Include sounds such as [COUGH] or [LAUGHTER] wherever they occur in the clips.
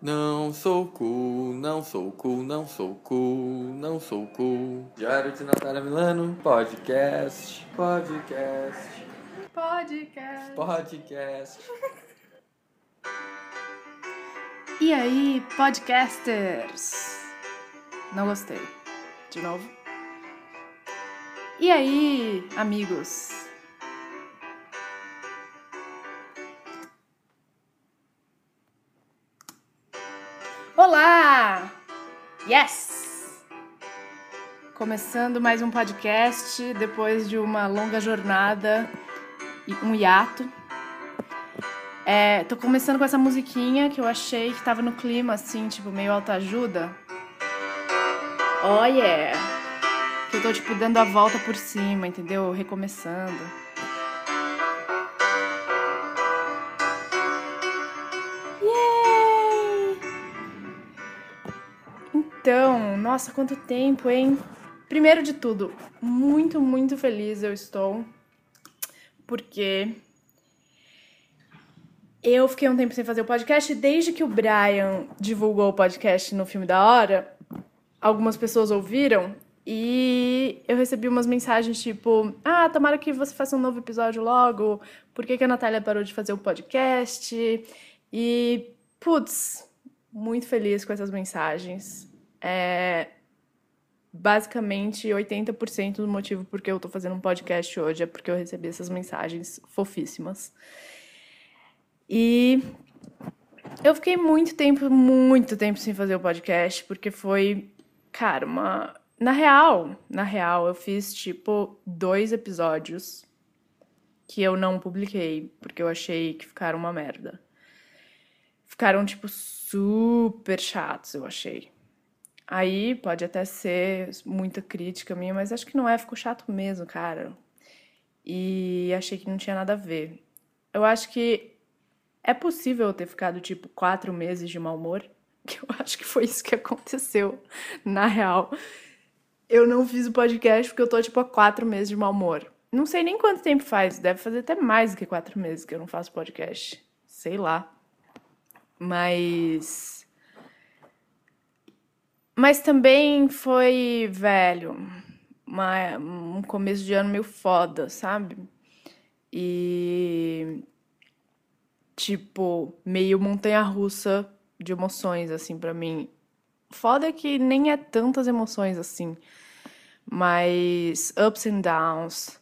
Não sou cool, não sou cool, não sou cool, não sou cool. Diário de Natália Milano, podcast, podcast, Podcast. podcast. E aí, podcasters? Não gostei. De novo. E aí, amigos? Olá! Yes! Começando mais um podcast depois de uma longa jornada e um hiato. É, tô começando com essa musiquinha que eu achei que tava no clima, assim, tipo, meio autoajuda. Oh yeah! Que eu tô, tipo, dando a volta por cima, entendeu? Recomeçando. Então, nossa, quanto tempo, hein? Primeiro de tudo, muito, muito feliz eu estou. Porque eu fiquei um tempo sem fazer o podcast desde que o Brian divulgou o podcast no filme da hora, algumas pessoas ouviram e eu recebi umas mensagens tipo: Ah, tomara que você faça um novo episódio logo. Por que, que a Natália parou de fazer o podcast? E, putz, muito feliz com essas mensagens. É, basicamente 80% do motivo por que eu tô fazendo um podcast hoje é porque eu recebi essas mensagens fofíssimas. E eu fiquei muito tempo, muito tempo sem fazer o podcast, porque foi, cara, uma. Na real, na real, eu fiz tipo dois episódios que eu não publiquei, porque eu achei que ficaram uma merda. Ficaram, tipo, super chatos, eu achei. Aí pode até ser muita crítica minha, mas acho que não é, ficou chato mesmo, cara. E achei que não tinha nada a ver. Eu acho que é possível eu ter ficado, tipo, quatro meses de mau humor. [LAUGHS] Que eu acho que foi isso que aconteceu, na real. Eu não fiz o podcast porque eu tô, tipo, há quatro meses de mau humor. Não sei nem quanto tempo faz, deve fazer até mais do que quatro meses que eu não faço podcast. Sei lá. Mas. Mas também foi, velho, uma, um começo de ano meio foda, sabe? E. Tipo, meio montanha-russa de emoções, assim, para mim. Foda que nem é tantas emoções assim, mas ups and downs.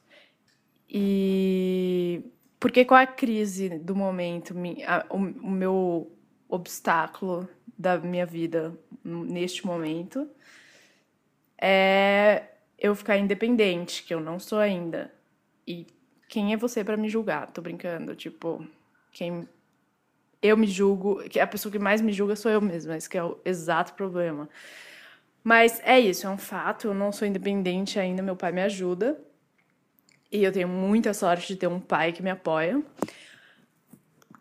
E. Porque qual é a crise do momento? O meu obstáculo da minha vida neste momento é eu ficar independente, que eu não sou ainda. E quem é você para me julgar? Tô brincando, tipo, quem eu me julgo, que a pessoa que mais me julga sou eu mesma, esse que é o exato problema. Mas é isso, é um fato, eu não sou independente ainda, meu pai me ajuda. E eu tenho muita sorte de ter um pai que me apoia.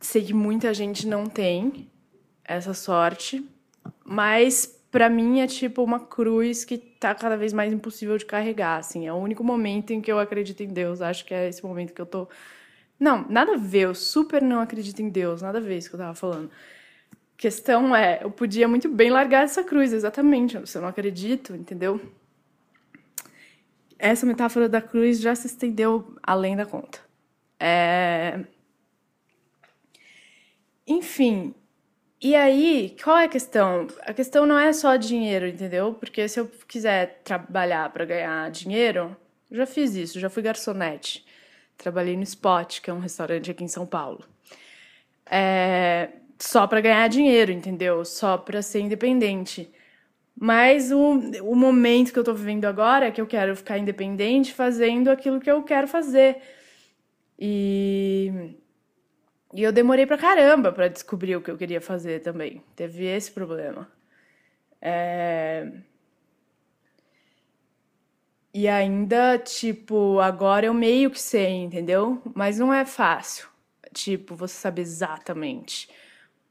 Sei que muita gente não tem, essa sorte. Mas para mim é tipo uma cruz que tá cada vez mais impossível de carregar, assim. É o único momento em que eu acredito em Deus. Acho que é esse momento que eu tô Não, nada a ver, eu super não acredito em Deus, nada a ver isso que eu tava falando. A questão é, eu podia muito bem largar essa cruz, exatamente. Se eu não acredito, entendeu? Essa metáfora da cruz já se estendeu além da conta. É... Enfim, e aí, qual é a questão? A questão não é só dinheiro, entendeu? Porque se eu quiser trabalhar para ganhar dinheiro, eu já fiz isso, já fui garçonete. Trabalhei no Spot, que é um restaurante aqui em São Paulo. É, só para ganhar dinheiro, entendeu? Só para ser independente. Mas o, o momento que eu tô vivendo agora é que eu quero ficar independente fazendo aquilo que eu quero fazer. E e eu demorei pra caramba pra descobrir o que eu queria fazer também. Teve esse problema. É... E ainda, tipo, agora eu meio que sei, entendeu? Mas não é fácil, tipo, você saber exatamente.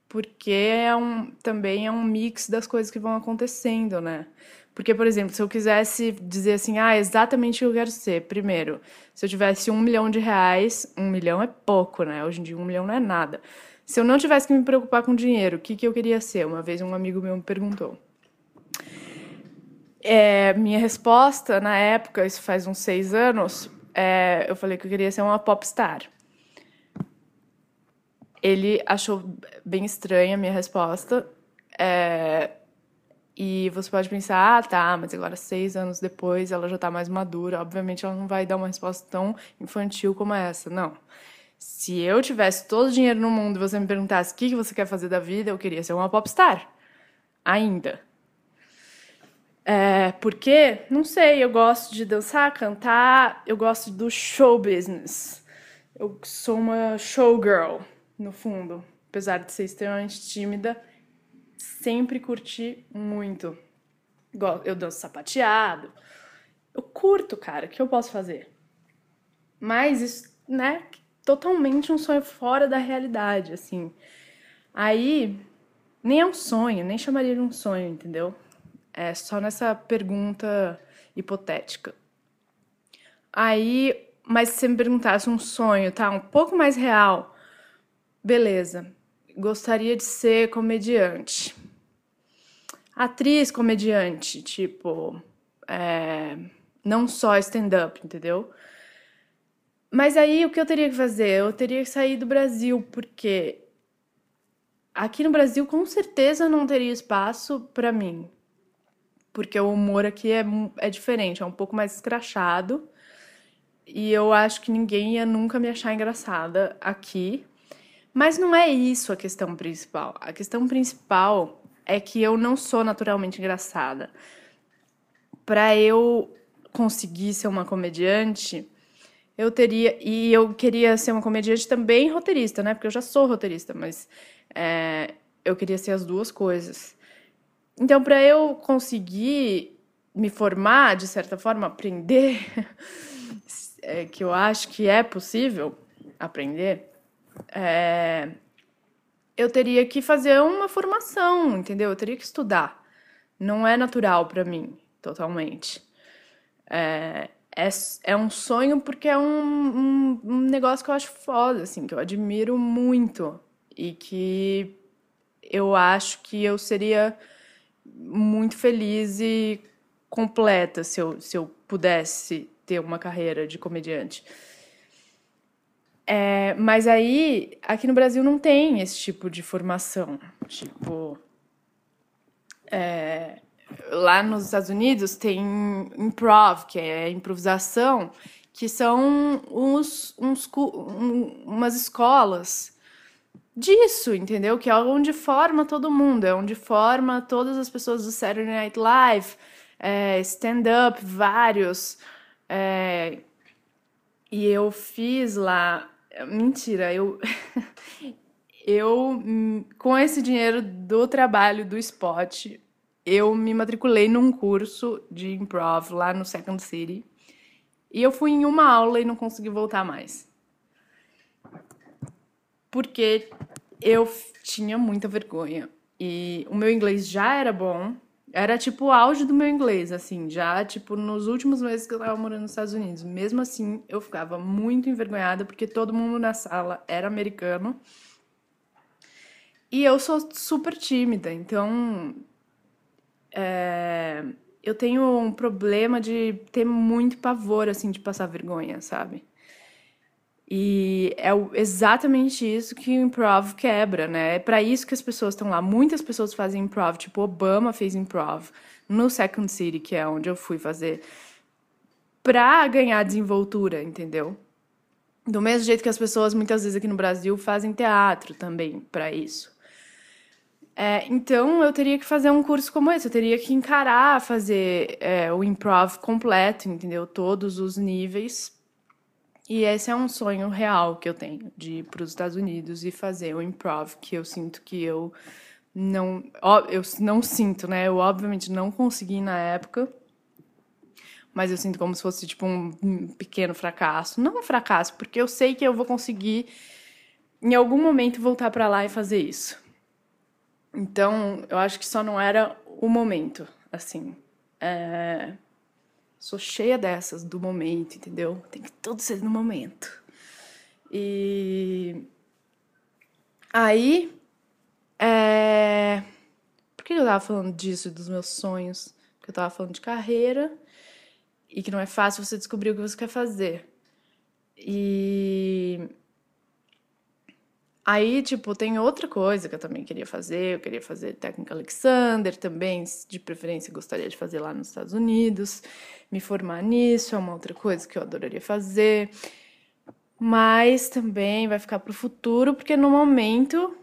Porque é um, também é um mix das coisas que vão acontecendo, né? Porque, por exemplo, se eu quisesse dizer assim, ah, exatamente o que eu quero ser, primeiro, se eu tivesse um milhão de reais, um milhão é pouco, né? Hoje em dia um milhão não é nada. Se eu não tivesse que me preocupar com dinheiro, o que, que eu queria ser? Uma vez um amigo meu me perguntou. É, minha resposta na época, isso faz uns seis anos, é, eu falei que eu queria ser uma popstar. Ele achou bem estranha a minha resposta. É, e você pode pensar, ah, tá, mas agora seis anos depois ela já tá mais madura. Obviamente ela não vai dar uma resposta tão infantil como essa. Não. Se eu tivesse todo o dinheiro no mundo e você me perguntasse o que você quer fazer da vida, eu queria ser uma popstar. Ainda. É, porque, não sei, eu gosto de dançar, cantar, eu gosto do show business. Eu sou uma showgirl, no fundo. Apesar de ser extremamente tímida, sempre curti muito. Eu danço sapateado. Eu curto, cara, o que eu posso fazer? Mas isso, né, totalmente um sonho fora da realidade, assim. Aí, nem é um sonho, nem chamaria de um sonho, entendeu? É só nessa pergunta hipotética. Aí, mas se você me perguntasse um sonho, tá? Um pouco mais real, beleza. Gostaria de ser comediante. Atriz comediante, tipo. É, não só stand-up, entendeu? Mas aí o que eu teria que fazer? Eu teria que sair do Brasil, porque aqui no Brasil com certeza não teria espaço para mim. Porque o humor aqui é, é diferente, é um pouco mais escrachado. E eu acho que ninguém ia nunca me achar engraçada aqui. Mas não é isso a questão principal. A questão principal é que eu não sou naturalmente engraçada. Para eu conseguir ser uma comediante, eu teria. E eu queria ser uma comediante também roteirista, né? Porque eu já sou roteirista, mas é, eu queria ser as duas coisas. Então, para eu conseguir me formar, de certa forma, aprender, [LAUGHS] é, que eu acho que é possível aprender, é, eu teria que fazer uma formação, entendeu? Eu teria que estudar. Não é natural para mim, totalmente. É, é, é um sonho porque é um, um, um negócio que eu acho foda, assim, que eu admiro muito e que eu acho que eu seria muito feliz e completa se eu, se eu pudesse ter uma carreira de comediante. É, mas aí, aqui no Brasil não tem esse tipo de formação. Tipo, é, lá nos Estados Unidos tem improv, que é improvisação, que são uns, uns, um, umas escolas disso, entendeu? Que é onde forma todo mundo, é onde forma todas as pessoas do Saturday Night Live, é, stand-up, vários. É, e eu fiz lá. Mentira, eu. [LAUGHS] eu, com esse dinheiro do trabalho do spot, eu me matriculei num curso de improv lá no Second City. E eu fui em uma aula e não consegui voltar mais. Porque eu tinha muita vergonha. E o meu inglês já era bom. Era tipo o auge do meu inglês, assim, já tipo nos últimos meses que eu tava morando nos Estados Unidos. Mesmo assim, eu ficava muito envergonhada porque todo mundo na sala era americano. E eu sou super tímida, então é, eu tenho um problema de ter muito pavor, assim, de passar vergonha, sabe? E é exatamente isso que o improv quebra, né? É para isso que as pessoas estão lá. Muitas pessoas fazem improv, tipo Obama fez improv no Second City, que é onde eu fui fazer, pra ganhar desenvoltura, entendeu? Do mesmo jeito que as pessoas muitas vezes aqui no Brasil fazem teatro também para isso. É, então eu teria que fazer um curso como esse, eu teria que encarar fazer é, o improv completo, entendeu? Todos os níveis. E esse é um sonho real que eu tenho, de ir para os Estados Unidos e fazer o improv, que eu sinto que eu não. Ó, eu não sinto, né? Eu obviamente não consegui na época. Mas eu sinto como se fosse tipo um pequeno fracasso. Não um fracasso, porque eu sei que eu vou conseguir em algum momento voltar para lá e fazer isso. Então, eu acho que só não era o momento, assim. É... Sou cheia dessas, do momento, entendeu? Tem que tudo ser no momento. E. Aí, é... Por que eu tava falando disso, dos meus sonhos? Porque eu tava falando de carreira e que não é fácil você descobrir o que você quer fazer. E aí, tipo, tem outra coisa que eu também queria fazer. Eu queria fazer técnica Alexander também, de preferência gostaria de fazer lá nos Estados Unidos, me formar nisso, é uma outra coisa que eu adoraria fazer. Mas também vai ficar para o futuro, porque no momento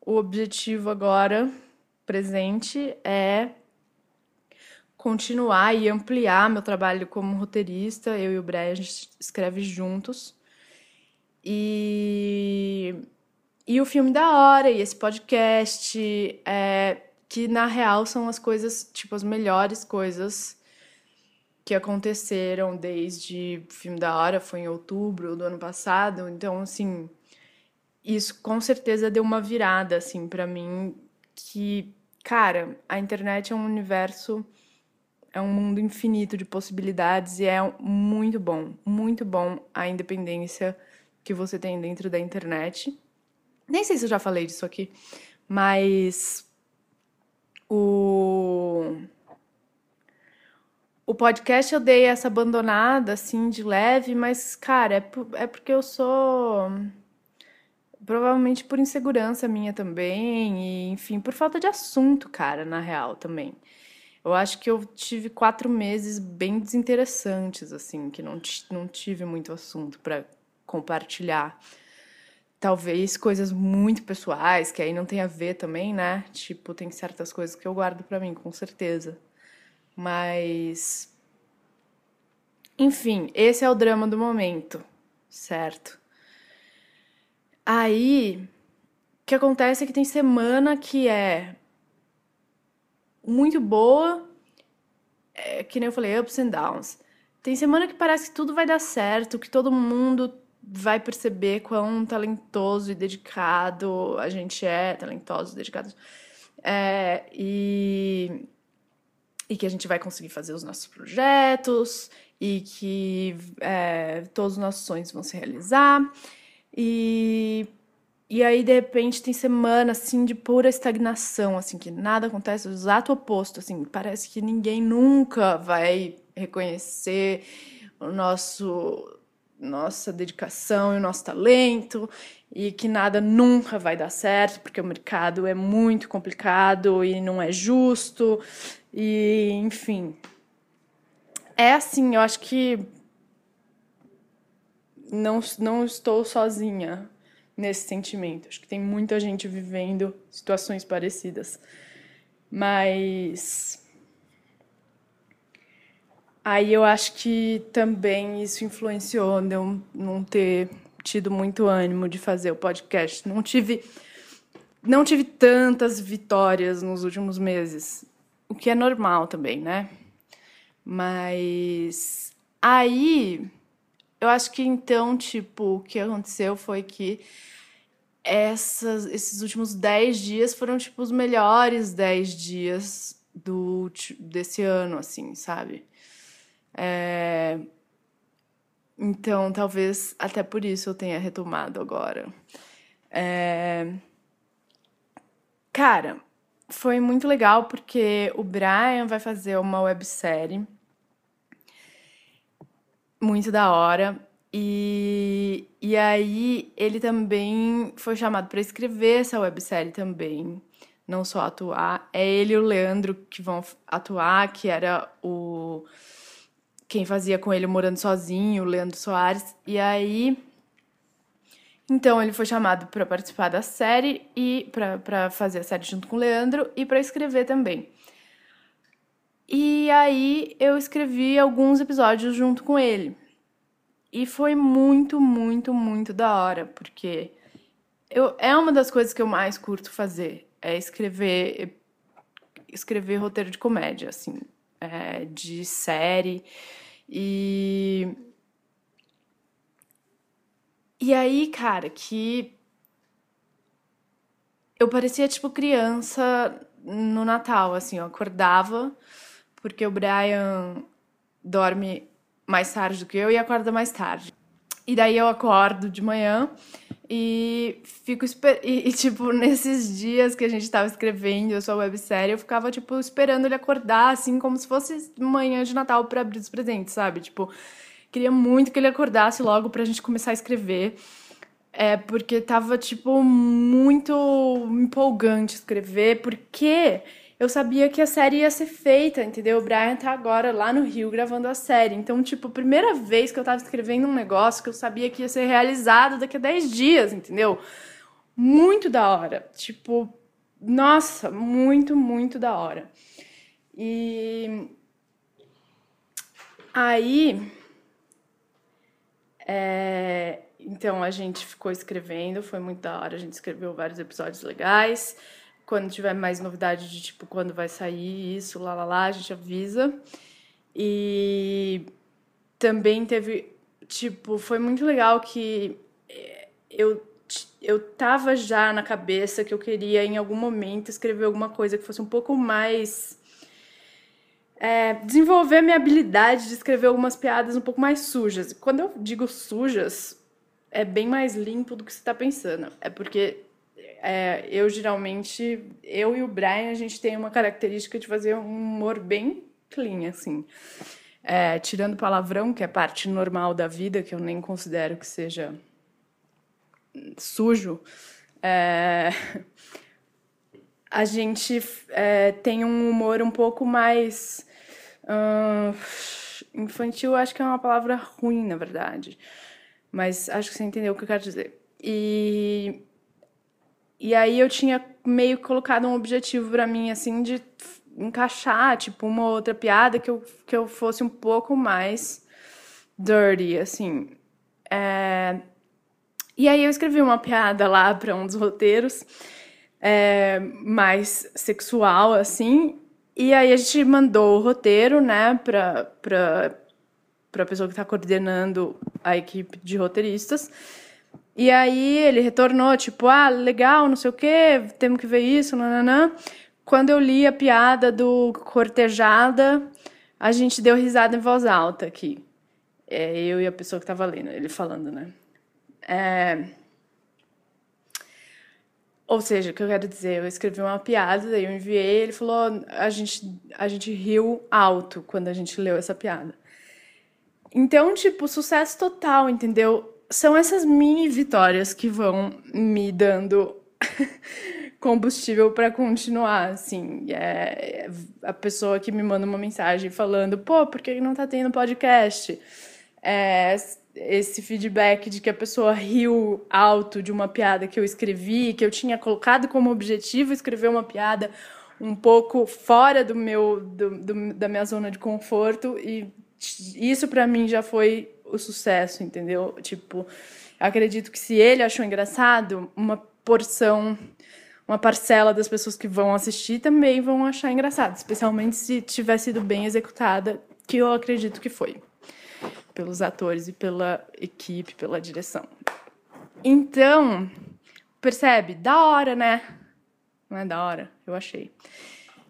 o objetivo agora presente é continuar e ampliar meu trabalho como roteirista. Eu e o Brian a escreve juntos. E, e o filme da hora, e esse podcast, é, que na real são as coisas, tipo, as melhores coisas que aconteceram desde o filme da hora, foi em outubro do ano passado. Então, assim, isso com certeza deu uma virada, assim, para mim, que cara, a internet é um universo, é um mundo infinito de possibilidades e é muito bom, muito bom a independência que você tem dentro da internet. Nem sei se eu já falei disso aqui, mas o o podcast eu dei essa abandonada assim de leve, mas cara, é, é porque eu sou Provavelmente por insegurança minha também, e enfim, por falta de assunto, cara, na real também. Eu acho que eu tive quatro meses bem desinteressantes, assim, que não, não tive muito assunto para compartilhar. Talvez coisas muito pessoais, que aí não tem a ver também, né? Tipo, tem certas coisas que eu guardo para mim, com certeza. Mas. Enfim, esse é o drama do momento, certo? Aí, o que acontece é que tem semana que é muito boa, é, que nem eu falei, ups and downs. Tem semana que parece que tudo vai dar certo, que todo mundo vai perceber quão talentoso e dedicado a gente é, talentosos, dedicados, é, e, e que a gente vai conseguir fazer os nossos projetos, e que é, todos os nossos sonhos vão se realizar. E, e aí, de repente, tem semana, assim, de pura estagnação, assim, que nada acontece, o exato oposto, assim, parece que ninguém nunca vai reconhecer o nosso nossa dedicação e o nosso talento e que nada nunca vai dar certo porque o mercado é muito complicado e não é justo e enfim é assim eu acho que não, não estou sozinha nesse sentimento. Acho que tem muita gente vivendo situações parecidas. Mas. Aí eu acho que também isso influenciou de eu não ter tido muito ânimo de fazer o podcast. Não tive, não tive tantas vitórias nos últimos meses, o que é normal também, né? Mas aí eu acho que então, tipo, o que aconteceu foi que essas, esses últimos 10 dias foram, tipo, os melhores 10 dias do, desse ano, assim, sabe? É... Então, talvez até por isso eu tenha retomado agora. É... Cara, foi muito legal porque o Brian vai fazer uma websérie muito da hora. E, e aí ele também foi chamado para escrever essa websérie também, não só atuar. É ele e o Leandro que vão atuar, que era o quem fazia com ele Morando Sozinho, Leandro Soares. E aí então ele foi chamado para participar da série e para fazer a série junto com o Leandro e para escrever também. E aí eu escrevi alguns episódios junto com ele. E foi muito, muito, muito da hora, porque eu, é uma das coisas que eu mais curto fazer, é escrever escrever roteiro de comédia, assim, é, de série. E e aí, cara, que eu parecia tipo criança no Natal, assim, eu acordava porque o Brian dorme mais tarde do que eu e acorda mais tarde. E daí eu acordo de manhã E fico e, e, tipo, [LAUGHS] nesses dias que a gente tava escrevendo a sua websérie, eu ficava, tipo, esperando ele acordar, assim, como se fosse manhã de Natal para abrir os presentes, sabe? Tipo, queria muito que ele acordasse logo pra gente começar a escrever. É, porque tava, tipo, muito empolgante escrever, porque eu sabia que a série ia ser feita, entendeu? O Brian tá agora lá no Rio gravando a série. Então, tipo, primeira vez que eu tava escrevendo um negócio que eu sabia que ia ser realizado daqui a 10 dias, entendeu? Muito da hora. Tipo, nossa, muito, muito da hora. E aí. É... Então a gente ficou escrevendo, foi muito da hora, a gente escreveu vários episódios legais. Quando tiver mais novidade de tipo quando vai sair isso, lá lá lá, a gente avisa. E também teve, tipo, foi muito legal que eh, eu eu tava já na cabeça que eu queria em algum momento escrever alguma coisa que fosse um pouco mais é, desenvolver minha habilidade de escrever algumas piadas um pouco mais sujas. Quando eu digo sujas, é bem mais limpo do que você está pensando. É porque é, eu geralmente, eu e o Brian, a gente tem uma característica de fazer um humor bem clean, assim. É, tirando palavrão, que é parte normal da vida, que eu nem considero que seja sujo, é, a gente é, tem um humor um pouco mais. Uh, infantil, acho que é uma palavra ruim, na verdade. Mas acho que você entendeu o que eu quero dizer. E e aí eu tinha meio colocado um objetivo para mim, assim, de encaixar, tipo, uma outra piada que eu, que eu fosse um pouco mais dirty, assim. É... E aí eu escrevi uma piada lá para um dos roteiros, é, mais sexual, assim. E aí a gente mandou o roteiro, né, pra, pra, pra pessoa que tá coordenando a equipe de roteiristas. E aí ele retornou, tipo, ah, legal, não sei o quê, temos que ver isso, nananã. Quando eu li a piada do cortejada, a gente deu risada em voz alta aqui. É, eu e a pessoa que estava lendo, ele falando, né? É... Ou seja, o que eu quero dizer, eu escrevi uma piada, daí eu enviei, ele falou, a gente, a gente riu alto quando a gente leu essa piada. Então, tipo, sucesso total, entendeu? São essas mini vitórias que vão me dando [LAUGHS] combustível para continuar, assim. É, é, a pessoa que me manda uma mensagem falando, pô, por que não tá tendo podcast? É, esse feedback de que a pessoa riu alto de uma piada que eu escrevi, que eu tinha colocado como objetivo escrever uma piada um pouco fora do meu do, do da minha zona de conforto e isso para mim já foi o sucesso, entendeu? Tipo, acredito que se ele achou engraçado, uma porção, uma parcela das pessoas que vão assistir também vão achar engraçado, especialmente se tiver sido bem executada, que eu acredito que foi, pelos atores e pela equipe, pela direção. Então, percebe? Da hora, né? Não é da hora? Eu achei.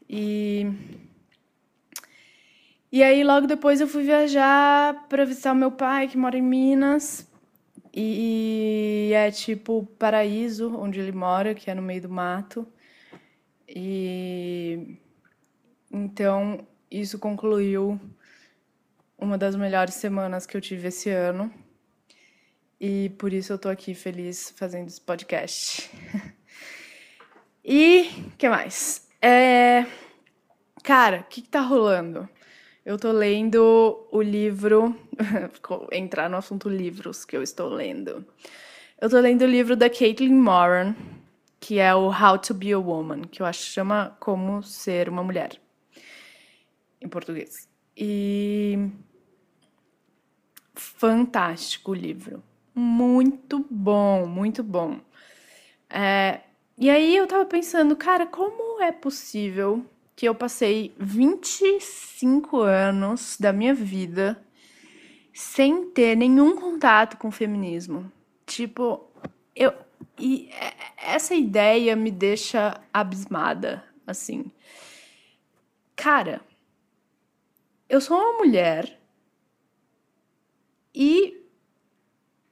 E e aí, logo depois, eu fui viajar para visitar o meu pai, que mora em Minas. E é tipo paraíso, onde ele mora, que é no meio do mato. E então isso concluiu uma das melhores semanas que eu tive esse ano. E por isso eu tô aqui feliz fazendo esse podcast. [LAUGHS] e que mais? É... Cara, o que, que tá rolando? Eu tô lendo o livro. [LAUGHS] entrar no assunto livros que eu estou lendo. Eu tô lendo o livro da Caitlin Moran, que é o How to Be a Woman, que eu acho que chama Como Ser uma Mulher, em português. E. Fantástico o livro. Muito bom, muito bom. É... E aí eu tava pensando, cara, como é possível que eu passei 25 anos da minha vida sem ter nenhum contato com o feminismo. Tipo, eu e essa ideia me deixa abismada, assim. Cara, eu sou uma mulher e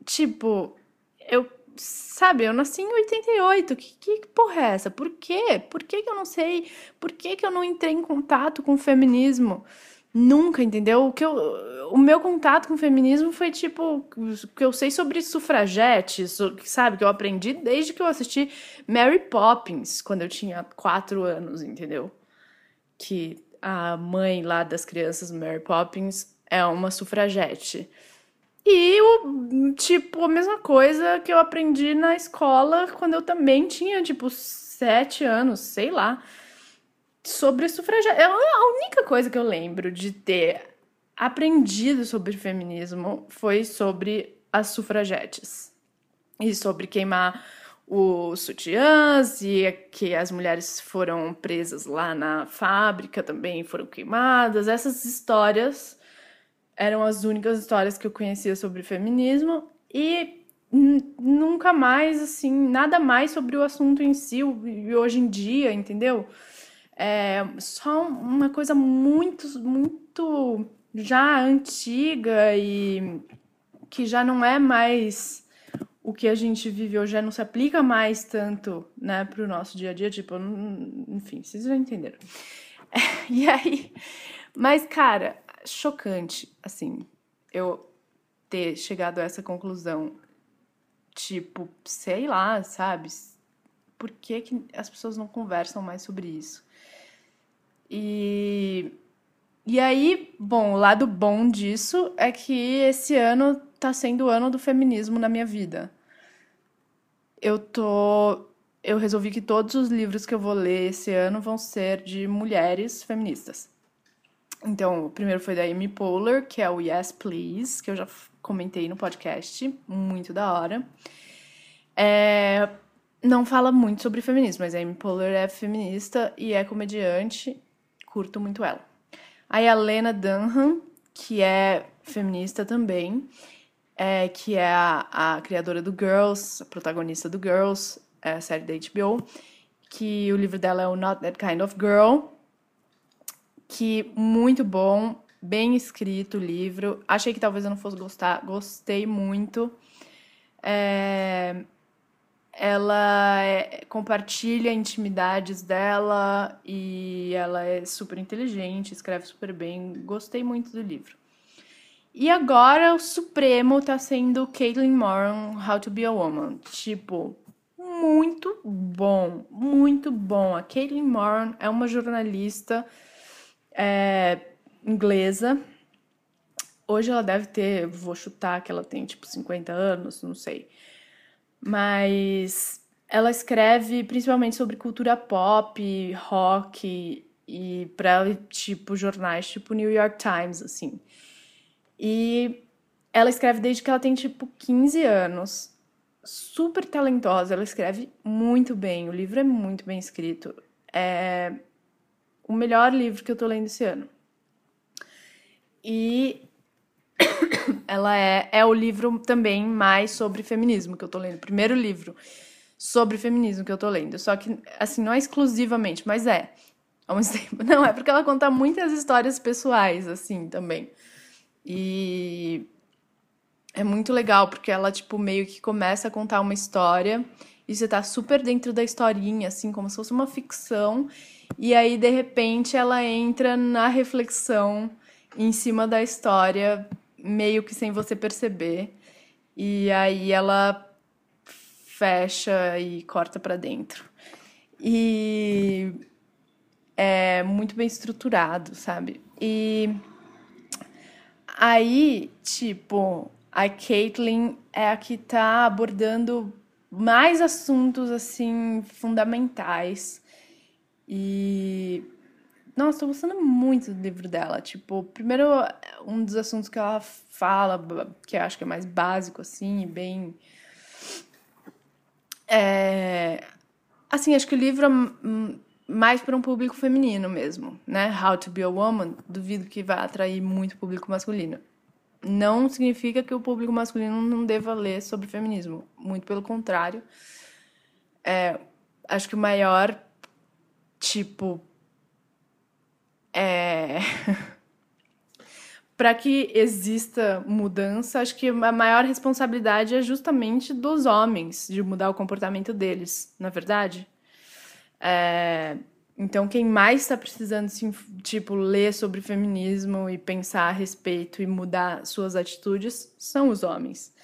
tipo, eu sabe, eu nasci em 88. Que, que porra é essa? Por quê? Por que, que eu não sei? Por que, que eu não entrei em contato com o feminismo? Nunca, entendeu? O, que eu, o meu contato com o feminismo foi tipo. que eu sei sobre sufragetes, sabe? Que eu aprendi desde que eu assisti Mary Poppins, quando eu tinha quatro anos, entendeu? Que a mãe lá das crianças, Mary Poppins, é uma sufragete. E, o, tipo, a mesma coisa que eu aprendi na escola quando eu também tinha, tipo, sete anos, sei lá. Sobre sufragetes. É a única coisa que eu lembro de ter aprendido sobre feminismo foi sobre as sufragetes. E sobre queimar os sutiãs e que as mulheres foram presas lá na fábrica também foram queimadas. Essas histórias eram as únicas histórias que eu conhecia sobre feminismo e nunca mais, assim, nada mais sobre o assunto em si, e hoje em dia, entendeu? É só uma coisa muito, muito já antiga e que já não é mais o que a gente vive hoje, já não se aplica mais tanto, né, para o nosso dia a dia, tipo, enfim, vocês já entenderam. É, [LAUGHS] e aí, mas, cara, chocante, assim, eu ter chegado a essa conclusão. Tipo, sei lá, sabe? Por que, que as pessoas não conversam mais sobre isso? E, e aí, bom, o lado bom disso é que esse ano tá sendo o ano do feminismo na minha vida. Eu tô. Eu resolvi que todos os livros que eu vou ler esse ano vão ser de mulheres feministas. Então, o primeiro foi da Amy Poehler, que é o Yes Please, que eu já comentei no podcast, muito da hora. É, não fala muito sobre feminismo, mas a Amy Poehler é feminista e é comediante, curto muito ela. Aí a Lena Dunham, que é feminista também, é, que é a, a criadora do Girls, a protagonista do Girls, é a série da HBO, que o livro dela é o Not That Kind of Girl, que muito bom, bem escrito o livro. Achei que talvez eu não fosse gostar, gostei muito. É... Ela é... compartilha intimidades dela e ela é super inteligente, escreve super bem. Gostei muito do livro. E agora o Supremo tá sendo Caitlin Moran, How to Be a Woman. Tipo, muito bom, muito bom. A Caitlin Moran é uma jornalista é, inglesa. Hoje ela deve ter, vou chutar que ela tem tipo 50 anos, não sei. Mas ela escreve principalmente sobre cultura pop, rock e para tipo jornais tipo New York Times assim. E ela escreve desde que ela tem tipo 15 anos. Super talentosa, ela escreve muito bem. O livro é muito bem escrito. É, o melhor livro que eu tô lendo esse ano. E [COUGHS] ela é, é o livro também mais sobre feminismo que eu tô lendo. O primeiro livro sobre feminismo que eu tô lendo. Só que, assim, não é exclusivamente, mas é. Ao mesmo tempo. Não, é porque ela conta muitas histórias pessoais, assim, também. E é muito legal, porque ela, tipo, meio que começa a contar uma história e você tá super dentro da historinha, assim, como se fosse uma ficção. E aí, de repente, ela entra na reflexão em cima da história, meio que sem você perceber. E aí ela fecha e corta para dentro. E é muito bem estruturado, sabe? E aí, tipo, a Caitlyn é a que tá abordando mais assuntos assim fundamentais e. Nossa, tô gostando muito do livro dela. Tipo, primeiro, um dos assuntos que ela fala, que eu acho que é mais básico, assim, bem. É... Assim, acho que o livro é mais para um público feminino mesmo, né? How to Be a Woman, duvido que vai atrair muito público masculino. Não significa que o público masculino não deva ler sobre feminismo. Muito pelo contrário. É, acho que o maior Tipo. É. [LAUGHS] para que exista mudança, acho que a maior responsabilidade é justamente dos homens de mudar o comportamento deles, na verdade. É, então, quem mais está precisando, tipo, ler sobre feminismo e pensar a respeito e mudar suas atitudes são os homens.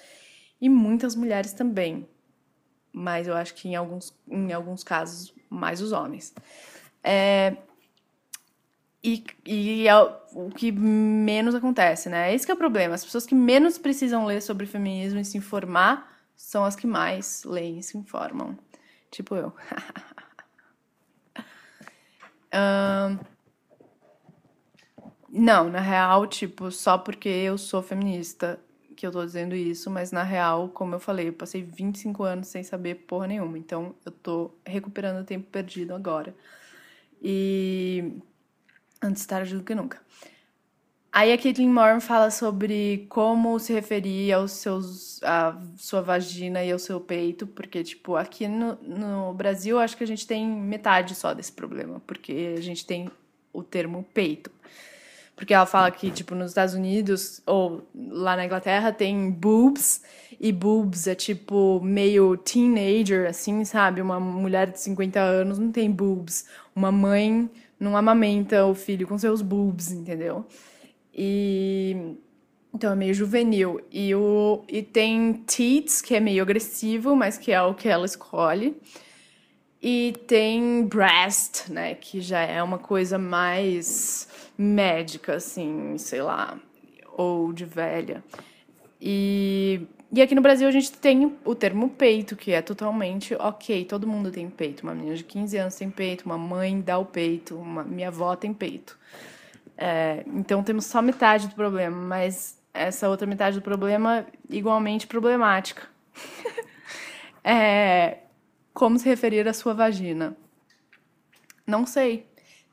E muitas mulheres também. Mas eu acho que em alguns, em alguns casos, mais os homens. É, e, e é o que menos acontece, né? Esse é o problema. As pessoas que menos precisam ler sobre feminismo e se informar são as que mais leem e se informam. Tipo eu. [LAUGHS] Não, na real, tipo, só porque eu sou feminista que eu tô dizendo isso, mas na real, como eu falei, eu passei 25 anos sem saber porra nenhuma. Então eu tô recuperando o tempo perdido agora. E Antes tarde do que nunca. Aí a Caitlin Moore fala sobre como se referir aos seus, à sua vagina e ao seu peito, porque, tipo, aqui no, no Brasil acho que a gente tem metade só desse problema, porque a gente tem o termo peito. Porque ela fala que, tipo, nos Estados Unidos ou lá na Inglaterra tem boobs, e boobs é tipo meio teenager, assim, sabe? Uma mulher de 50 anos não tem boobs. Uma mãe não amamenta o filho com seus boobs, entendeu? E então é meio juvenil. E, o, e tem teats, que é meio agressivo, mas que é o que ela escolhe. E tem breast, né, que já é uma coisa mais médica, assim, sei lá, ou de velha. E e aqui no Brasil a gente tem o termo peito, que é totalmente ok, todo mundo tem peito. Uma menina de 15 anos tem peito, uma mãe dá o peito, uma, minha avó tem peito. É, então temos só metade do problema, mas essa outra metade do problema igualmente problemática. [LAUGHS] é, como se referir à sua vagina? Não sei.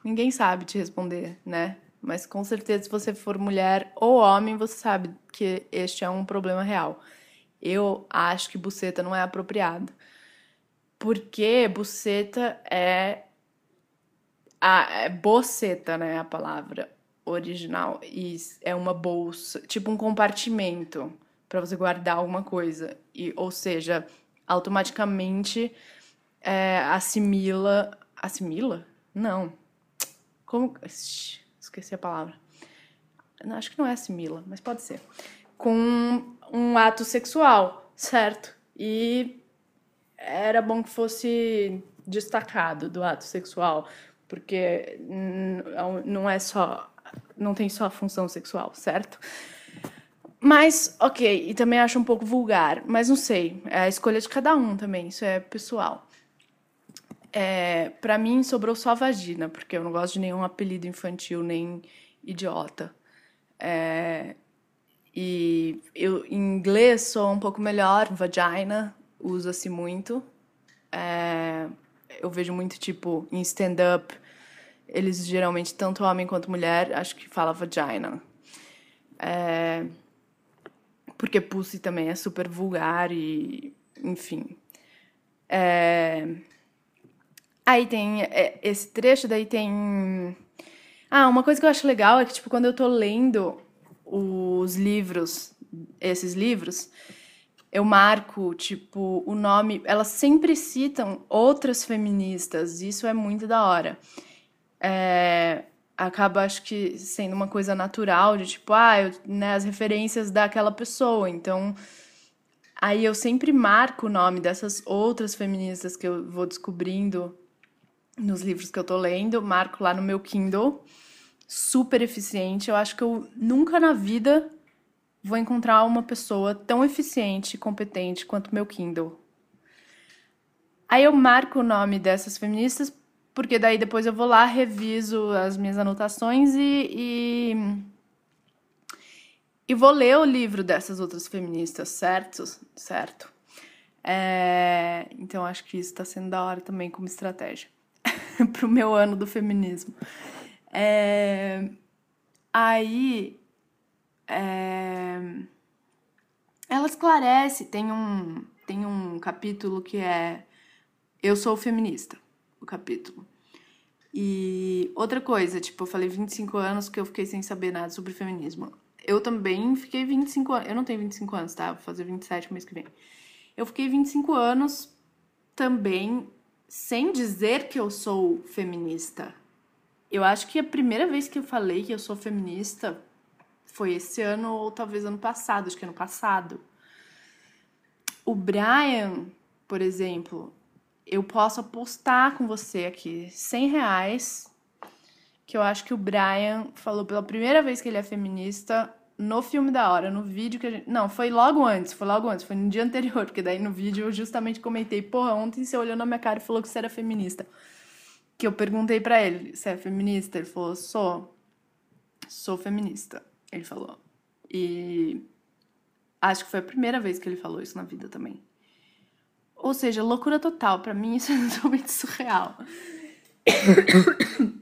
Ninguém sabe te responder, né? Mas com certeza, se você for mulher ou homem, você sabe que este é um problema real eu acho que buceta não é apropriado. Porque buceta é. A, é boceta, né? A palavra original. E é uma bolsa, tipo um compartimento para você guardar alguma coisa. E, ou seja, automaticamente é, assimila. Assimila? Não. Como. Esqueci a palavra. Não, acho que não é assimila, mas pode ser. Com um ato sexual, certo? E era bom que fosse destacado do ato sexual, porque não é só não tem só a função sexual, certo? Mas, ok, e também acho um pouco vulgar, mas não sei, é a escolha de cada um também, isso é pessoal. É, para mim sobrou só vagina, porque eu não gosto de nenhum apelido infantil nem idiota. É, e eu, em inglês, sou um pouco melhor, vagina, usa-se muito. É, eu vejo muito, tipo, em stand-up, eles geralmente, tanto homem quanto mulher, acho que fala vagina. É, porque pussy também é super vulgar e, enfim. É, aí tem é, esse trecho, daí tem... Ah, uma coisa que eu acho legal é que, tipo, quando eu tô lendo os livros, esses livros, eu marco, tipo, o nome. Elas sempre citam outras feministas, isso é muito da hora. É, acaba, acho que, sendo uma coisa natural, de tipo, ah, eu, né, as referências daquela pessoa. Então, aí eu sempre marco o nome dessas outras feministas que eu vou descobrindo nos livros que eu tô lendo, marco lá no meu Kindle super eficiente. Eu acho que eu nunca na vida vou encontrar uma pessoa tão eficiente e competente quanto meu Kindle. Aí eu marco o nome dessas feministas, porque daí depois eu vou lá, reviso as minhas anotações e, e, e vou ler o livro dessas outras feministas, certo? Certo. É, então acho que isso está sendo da hora também como estratégia [LAUGHS] para o meu ano do feminismo. É... Aí. É... Ela esclarece, tem um, tem um capítulo que é Eu sou feminista, o capítulo. E outra coisa, tipo, eu falei 25 anos que eu fiquei sem saber nada sobre feminismo. eu também fiquei 25 anos. Eu não tenho 25 anos, tá? Vou fazer 27 mês que vem. Eu fiquei 25 anos também sem dizer que eu sou feminista. Eu acho que a primeira vez que eu falei que eu sou feminista foi esse ano ou talvez ano passado, acho que ano passado. O Brian, por exemplo, eu posso apostar com você aqui 100 reais que eu acho que o Brian falou pela primeira vez que ele é feminista no filme da hora, no vídeo que a gente. Não, foi logo antes, foi logo antes, foi no dia [LAUGHS] anterior, porque daí no vídeo eu justamente comentei, porra, ontem você olhou na minha cara e falou que você era feminista. Que eu perguntei para ele, você é feminista? Ele falou, sou. Sou feminista, ele falou. E acho que foi a primeira vez que ele falou isso na vida também. Ou seja, loucura total. para mim isso é [LAUGHS] totalmente surreal. [COUGHS]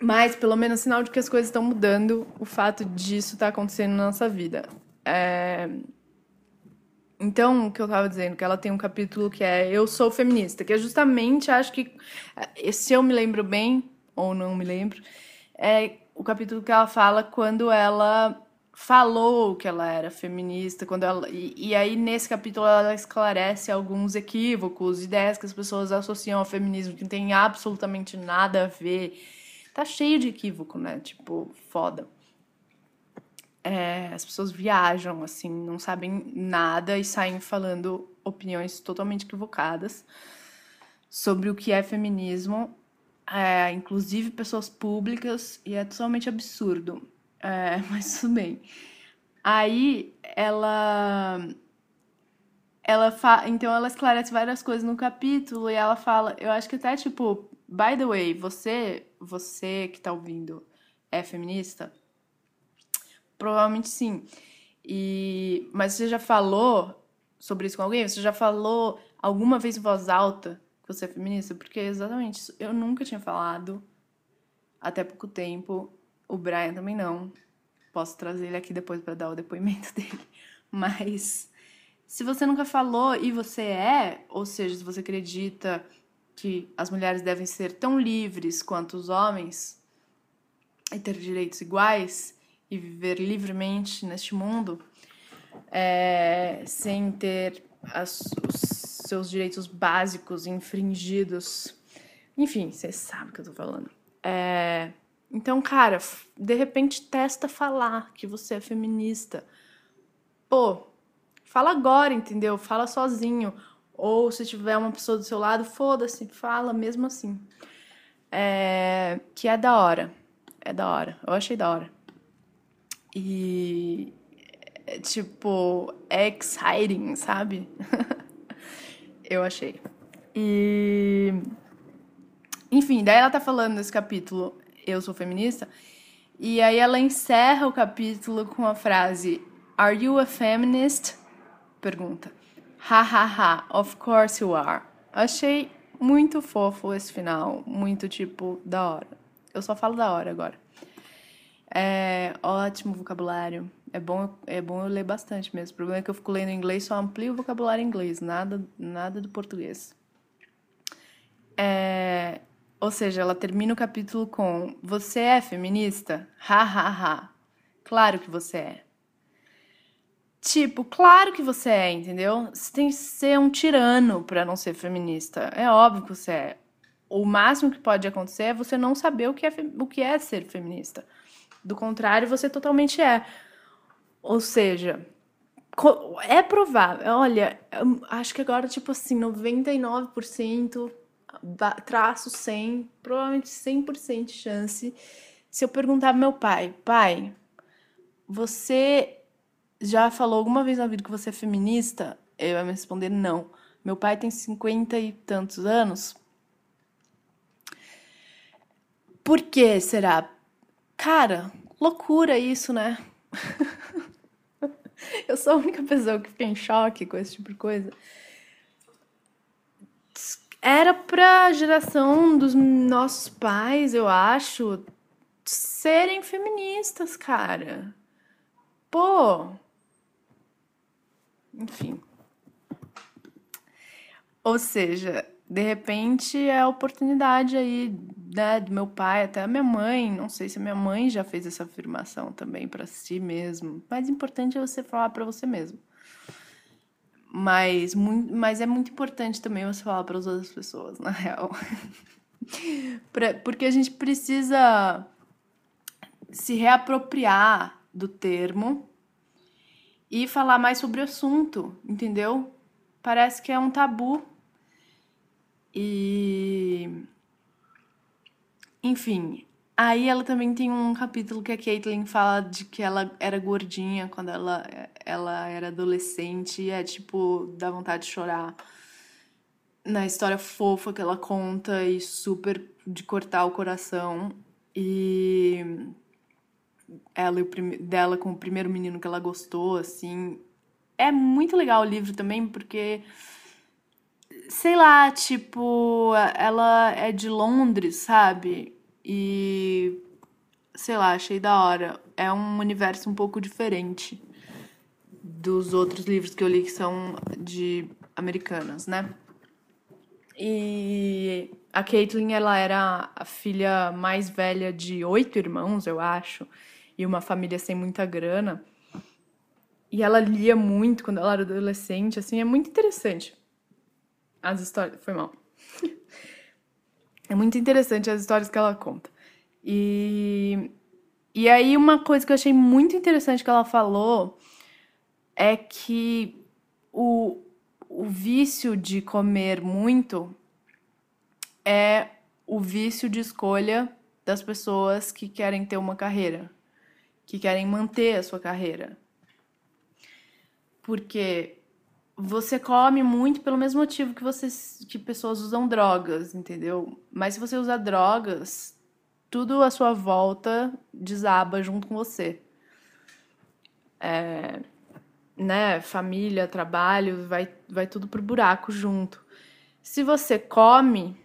Mas, pelo menos, sinal de que as coisas estão mudando, o fato disso tá acontecendo na nossa vida. É... Então, o que eu tava dizendo, que ela tem um capítulo que é Eu Sou Feminista, que é justamente, acho que, é, se eu me lembro bem, ou não me lembro, é o capítulo que ela fala quando ela falou que ela era feminista, quando ela e, e, aí nesse capítulo ela esclarece alguns equívocos, ideias que as pessoas associam ao feminismo que não tem absolutamente nada a ver tá cheio de equívoco, né? Tipo, foda. É, as pessoas viajam, assim, não sabem nada e saem falando opiniões totalmente equivocadas sobre o que é feminismo, é, inclusive pessoas públicas, e é totalmente absurdo. É, [LAUGHS] mas tudo bem. Aí ela. Ela fa... Então ela esclarece várias coisas no capítulo e ela fala. Eu acho que até, tipo, by the way, você você que tá ouvindo é feminista? Provavelmente sim. E mas você já falou sobre isso com alguém? Você já falou alguma vez em voz alta que você é feminista? Porque é exatamente isso. Eu nunca tinha falado até pouco tempo. O Brian também não. Posso trazer ele aqui depois para dar o depoimento [LAUGHS] dele. Mas se você nunca falou e você é, ou seja, se você acredita que as mulheres devem ser tão livres quanto os homens e ter direitos iguais e viver livremente neste mundo é, sem ter as, os seus direitos básicos infringidos. Enfim, você sabe o que eu tô falando. É, então, cara, de repente testa falar que você é feminista. Pô, fala agora, entendeu? Fala sozinho. Ou se tiver uma pessoa do seu lado, foda-se, fala mesmo assim. É, que é da hora. É da hora. Eu achei da hora. E. É, tipo, é exciting, sabe? [LAUGHS] eu achei. E. Enfim, daí ela tá falando nesse capítulo Eu Sou Feminista. E aí ela encerra o capítulo com a frase Are you a feminist? Pergunta. Ha ha ha, of course you are. Achei muito fofo esse final, muito tipo da hora. Eu só falo da hora agora. É ótimo vocabulário. É bom, é bom eu ler bastante mesmo. O problema é que eu fico lendo inglês, só amplio o vocabulário inglês, nada, nada do português. É, ou seja, ela termina o capítulo com: Você é feminista? Ha ha ha. Claro que você é. Tipo, claro que você é, entendeu? Você tem que ser um tirano para não ser feminista. É óbvio que você é. O máximo que pode acontecer é você não saber o que é, o que é ser feminista. Do contrário, você totalmente é. Ou seja, é provável. Olha, acho que agora, tipo assim, 99%, traço 100, provavelmente 100% de chance. Se eu perguntar meu pai, pai, você já falou alguma vez na vida que você é feminista? Ele vai me responder não. Meu pai tem cinquenta e tantos anos. Por que será? Cara, loucura isso, né? [LAUGHS] [LAUGHS] eu sou a única pessoa que fica em choque com esse tipo de coisa. Era pra geração dos nossos pais, eu acho, serem feministas, cara. Pô, enfim. Ou seja, De repente é a oportunidade aí, né, do meu pai, até a minha mãe. Não sei se a minha mãe já fez essa afirmação também para si mesmo. Mais importante é você falar para você mesmo. Mas, muito, mas é muito importante também você falar para as outras pessoas, na real. [LAUGHS] porque a gente precisa se reapropriar do termo e falar mais sobre o assunto, entendeu? Parece que é um tabu. E. Enfim. Aí ela também tem um capítulo que a Caitlyn fala de que ela era gordinha quando ela, ela era adolescente e é tipo, dá vontade de chorar. Na história fofa que ela conta e super de cortar o coração. E ela e o dela com o primeiro menino que ela gostou, assim. É muito legal o livro também, porque sei lá, tipo, ela é de Londres, sabe? E sei lá, achei da hora. É um universo um pouco diferente dos outros livros que eu li que são de americanas, né? E a Caitlyn, ela era a filha mais velha de oito irmãos, eu acho e uma família sem muita grana. E ela lia muito quando ela era adolescente, assim, é muito interessante. As histórias. Foi mal. [LAUGHS] é muito interessante as histórias que ela conta. E. E aí, uma coisa que eu achei muito interessante que ela falou é que o, o vício de comer muito é o vício de escolha das pessoas que querem ter uma carreira que querem manter a sua carreira. Porque você come muito pelo mesmo motivo que vocês que pessoas usam drogas, entendeu? Mas se você usa drogas, tudo à sua volta desaba junto com você. É, né, família, trabalho, vai, vai tudo pro buraco junto. Se você come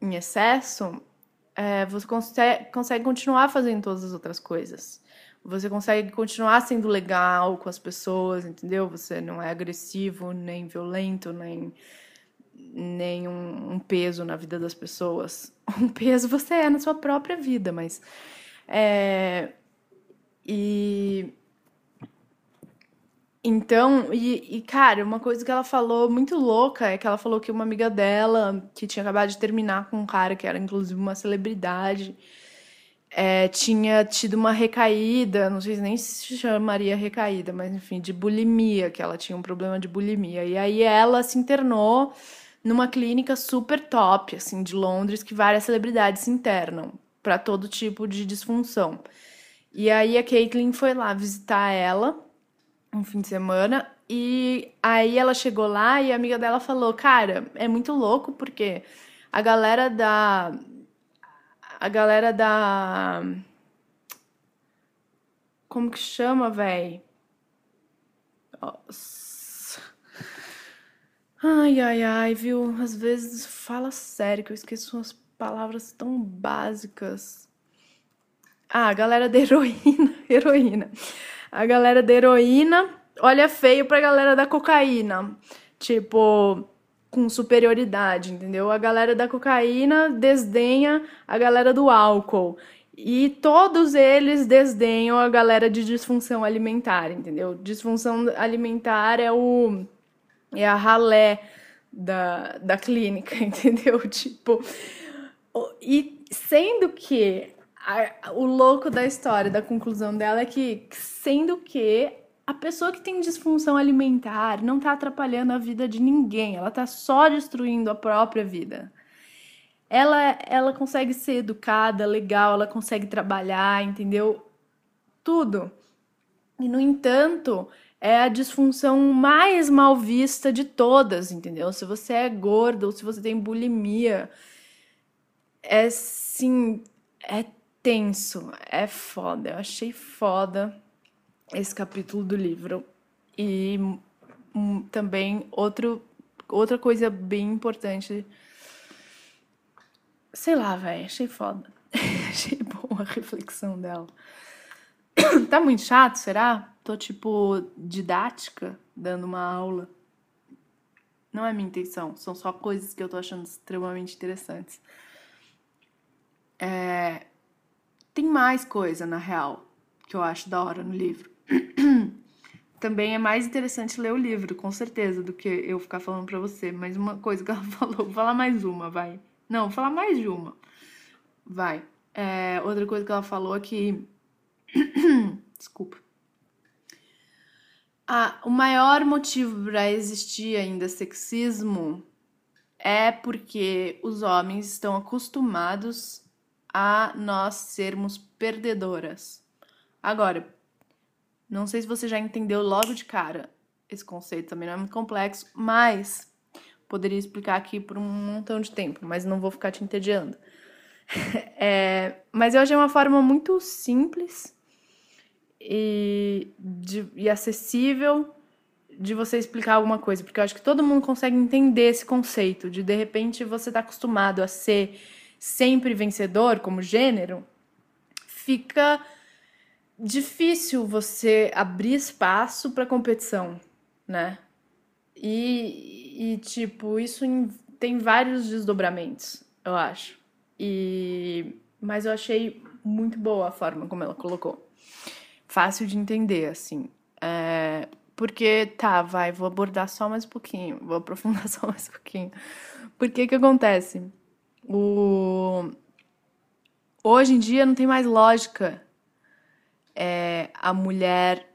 em excesso, é, você consegue, consegue continuar fazendo todas as outras coisas. Você consegue continuar sendo legal com as pessoas, entendeu? Você não é agressivo, nem violento, nem, nem um, um peso na vida das pessoas. [LAUGHS] Um peso você é na sua própria vida, mas. É, e então, e, e, cara, uma coisa que ela falou muito louca é que ela falou que uma amiga dela, que tinha acabado de terminar com um cara que era inclusive uma celebridade, é, tinha tido uma recaída, não sei nem se chamaria recaída, mas enfim, de bulimia, que ela tinha um problema de bulimia. E aí ela se internou numa clínica super top, assim, de Londres, que várias celebridades se internam para todo tipo de disfunção. E aí a Caitlyn foi lá visitar ela um fim de semana. E aí ela chegou lá e a amiga dela falou: Cara, é muito louco porque a galera da. A galera da. Como que chama, véi? Ai, ai, ai, viu? Às vezes fala sério que eu esqueço umas palavras tão básicas. Ah, a galera da heroína. [LAUGHS] heroína a galera da heroína olha feio pra galera da cocaína. Tipo, com superioridade, entendeu? A galera da cocaína desdenha a galera do álcool. E todos eles desdenham a galera de disfunção alimentar, entendeu? Disfunção alimentar é o é a ralé da, da clínica, [LAUGHS] entendeu? Tipo, e sendo que a, o louco da história, da conclusão dela é que, sendo que a pessoa que tem disfunção alimentar não tá atrapalhando a vida de ninguém, ela tá só destruindo a própria vida. Ela, ela consegue ser educada, legal, ela consegue trabalhar, entendeu? Tudo. E, no entanto, é a disfunção mais mal vista de todas, entendeu? Se você é gordo ou se você tem bulimia, é sim, é tenso, é foda. Eu achei foda esse capítulo do livro. E um, também outro, outra coisa bem importante. Sei lá, velho, achei foda. [LAUGHS] achei boa a reflexão dela. [COUGHS] tá muito chato, será? Tô tipo didática, dando uma aula. Não é minha intenção, são só coisas que eu tô achando extremamente interessantes. É... Tem mais coisa, na real, que eu acho da hora no livro. Também é mais interessante ler o livro, com certeza, do que eu ficar falando pra você. Mas uma coisa que ela [LAUGHS] falou, vou falar mais uma, vai. Não, vou falar mais de uma. Vai. É, outra coisa que ela falou é que. [CLEARS THROAT] Desculpa. Ah, o maior motivo para existir ainda sexismo é porque os homens estão acostumados a nós sermos perdedoras. Agora, não sei se você já entendeu logo de cara. Esse conceito também não é muito complexo, mas poderia explicar aqui por um montão de tempo, mas não vou ficar te entediando. [LAUGHS] É, mas eu achei uma forma muito simples e, de, e acessível de você explicar alguma coisa, porque eu acho que todo mundo consegue entender esse conceito de de repente você tá acostumado a ser sempre vencedor como gênero, fica difícil você abrir espaço para competição, né? E, e tipo, isso em, tem vários desdobramentos, eu acho. E mas eu achei muito boa a forma como ela colocou fácil de entender, assim. É, porque, tá, vai, vou abordar só mais um pouquinho, vou aprofundar [LAUGHS] só mais um pouquinho. Porque que acontece? O... Hoje em dia não tem mais lógica é, a mulher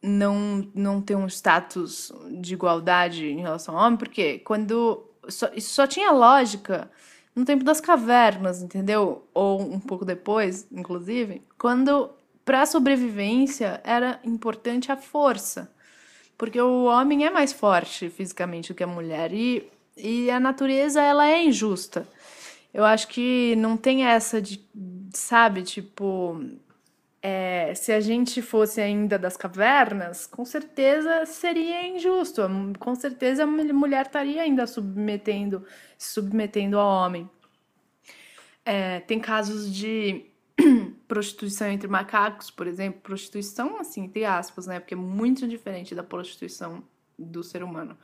não, não ter um status de igualdade em relação ao homem, porque quando. Só, isso só tinha lógica no tempo das cavernas, entendeu? Ou um pouco depois, inclusive, quando para a sobrevivência era importante a força, porque o homem é mais forte fisicamente do que a mulher e, e a natureza ela é injusta. Eu acho que não tem essa de, sabe, tipo, é, se a gente fosse ainda das cavernas, com certeza seria injusto. Com certeza a mulher estaria ainda submetendo, submetendo ao homem. É, tem casos de [CLEARS THROAT] prostituição entre macacos, por exemplo, prostituição, assim, entre aspas, né? Porque é muito diferente da prostituição do ser humano.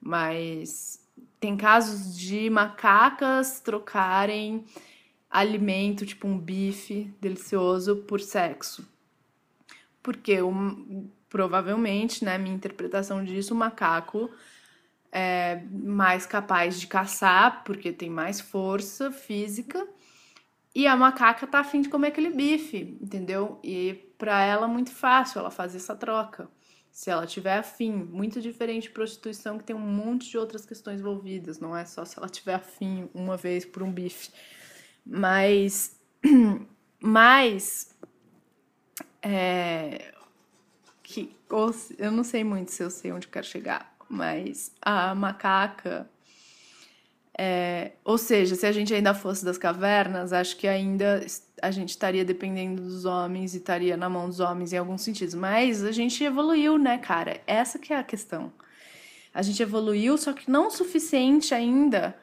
Mas tem casos de macacas trocarem alimento, tipo um bife delicioso, por sexo. Porque um, provavelmente, né, minha interpretação disso, o macaco é mais capaz de caçar, porque tem mais força física e a macaca tá afim de comer aquele bife, entendeu? E para ela é muito fácil ela fazer essa troca. Se ela tiver afim, muito diferente de prostituição que tem um monte de outras questões envolvidas, não é só se ela tiver afim uma vez por um bife. Mas [CLEARS THROAT] mas é, que eu não sei muito se eu sei onde quero chegar, mas a macaca é, ou seja, se a gente ainda fosse das cavernas, acho que ainda a gente estaria dependendo dos homens e estaria na mão dos homens em alguns sentidos. Mas a gente evoluiu, né, cara? Essa que é a questão. A gente evoluiu, só que não o suficiente ainda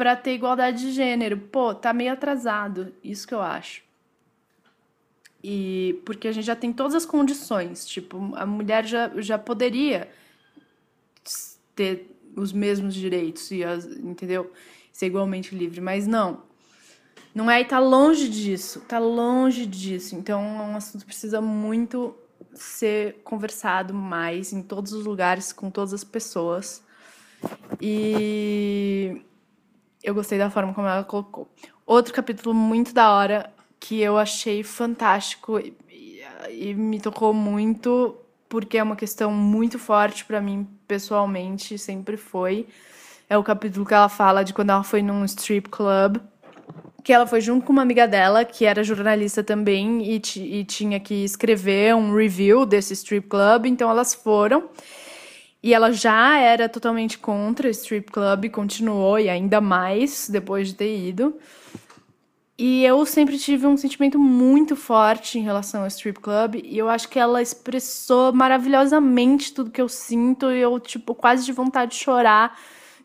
para ter igualdade de gênero. Pô, tá meio atrasado, isso que eu acho. E porque a gente já tem todas as condições, tipo, a mulher já, já poderia ter os mesmos direitos e as, entendeu? Ser igualmente livre, mas não. Não é e tá longe disso, tá longe disso. Então é um assunto que precisa muito ser conversado mais em todos os lugares com todas as pessoas. E eu gostei da forma como ela colocou. Outro capítulo muito da hora que eu achei fantástico e, e me tocou muito porque é uma questão muito forte para mim pessoalmente, sempre foi. É o capítulo que ela fala de quando ela foi num strip club, que ela foi junto com uma amiga dela, que era jornalista também, e, e tinha que escrever um review desse strip club, então elas foram. E ela já era totalmente contra o strip club, continuou, e ainda mais depois de ter ido. E eu sempre tive um sentimento muito forte em relação ao strip club. E eu acho que ela expressou maravilhosamente tudo que eu sinto. E eu, tipo, quase de vontade de chorar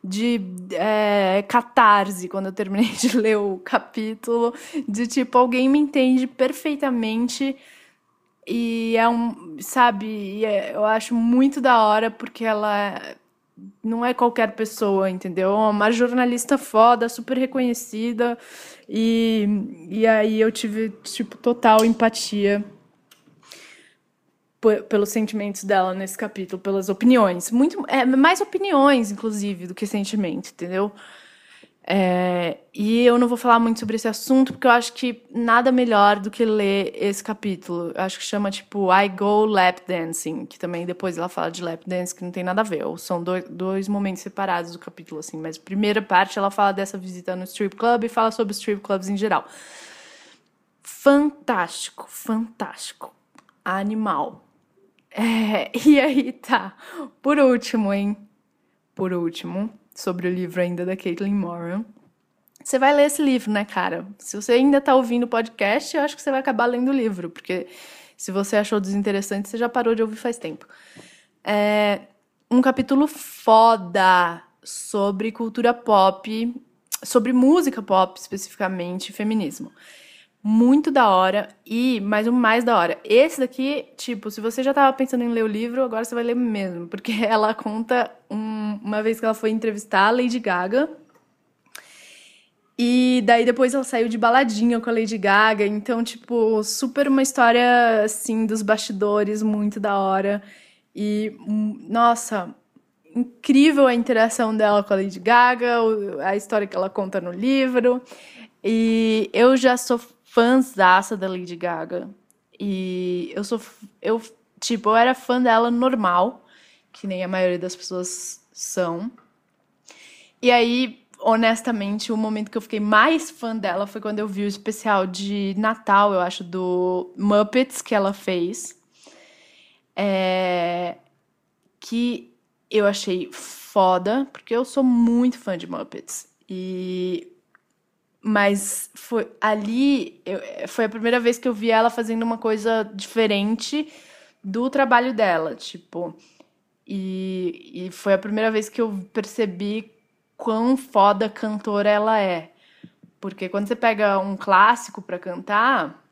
de é, catarse quando eu terminei [LAUGHS] de ler o capítulo. De tipo, alguém me entende perfeitamente E é um, sabe, é, eu acho muito da hora porque ela não é qualquer pessoa, entendeu? É uma jornalista foda, super reconhecida. E, e aí eu tive, tipo, total empatia pelos sentimentos dela nesse capítulo, pelas opiniões. Muito, é, mais opiniões, inclusive, do que sentimento, entendeu? É, e eu não vou falar muito sobre esse assunto, porque eu acho que nada melhor do que ler esse capítulo. Eu acho que chama, tipo, I Go Lap Dancing, que também depois ela fala de lap dance, que não tem nada a ver. Ou são dois, dois momentos separados do capítulo, assim. Mas a primeira parte ela fala dessa visita no strip club e fala sobre strip clubs em geral. Fantástico, fantástico. Animal. É, [LAUGHS] e aí tá. Por último, hein? Por último sobre o livro ainda da Caitlin Moran. Você vai ler esse livro, né, cara? Se você ainda tá ouvindo o podcast, eu acho que você vai acabar lendo o livro, porque se você achou desinteressante, você já parou de ouvir faz tempo. É um capítulo foda sobre cultura pop, sobre música pop especificamente, feminismo muito da hora e mais o mais da hora. Esse daqui, tipo, se você já tava pensando em ler o livro, agora você vai ler mesmo, porque [LAUGHS] ela conta um, uma vez que ela foi entrevistar a Lady Gaga. E daí depois ela saiu de baladinha com a Lady Gaga, então tipo, super uma história assim dos bastidores, muito da hora. E nossa, incrível a interação dela com a Lady Gaga, a história que ela conta no livro. E eu já sou fãzaça da Lady Gaga. E eu sou. Eu, tipo, eu era fã dela normal, que nem a maioria das pessoas são. E aí, honestamente, o momento que eu fiquei mais fã dela foi quando eu vi o especial de Natal, eu acho, do Muppets que ela fez. É... Que eu achei foda, porque eu sou muito fã de Muppets. E mas foi ali eu, foi a primeira vez que eu vi ela fazendo uma coisa diferente do trabalho dela, tipo. E, e foi a primeira vez que eu percebi quão foda cantora ela é. Porque quando você pega um clássico para cantar,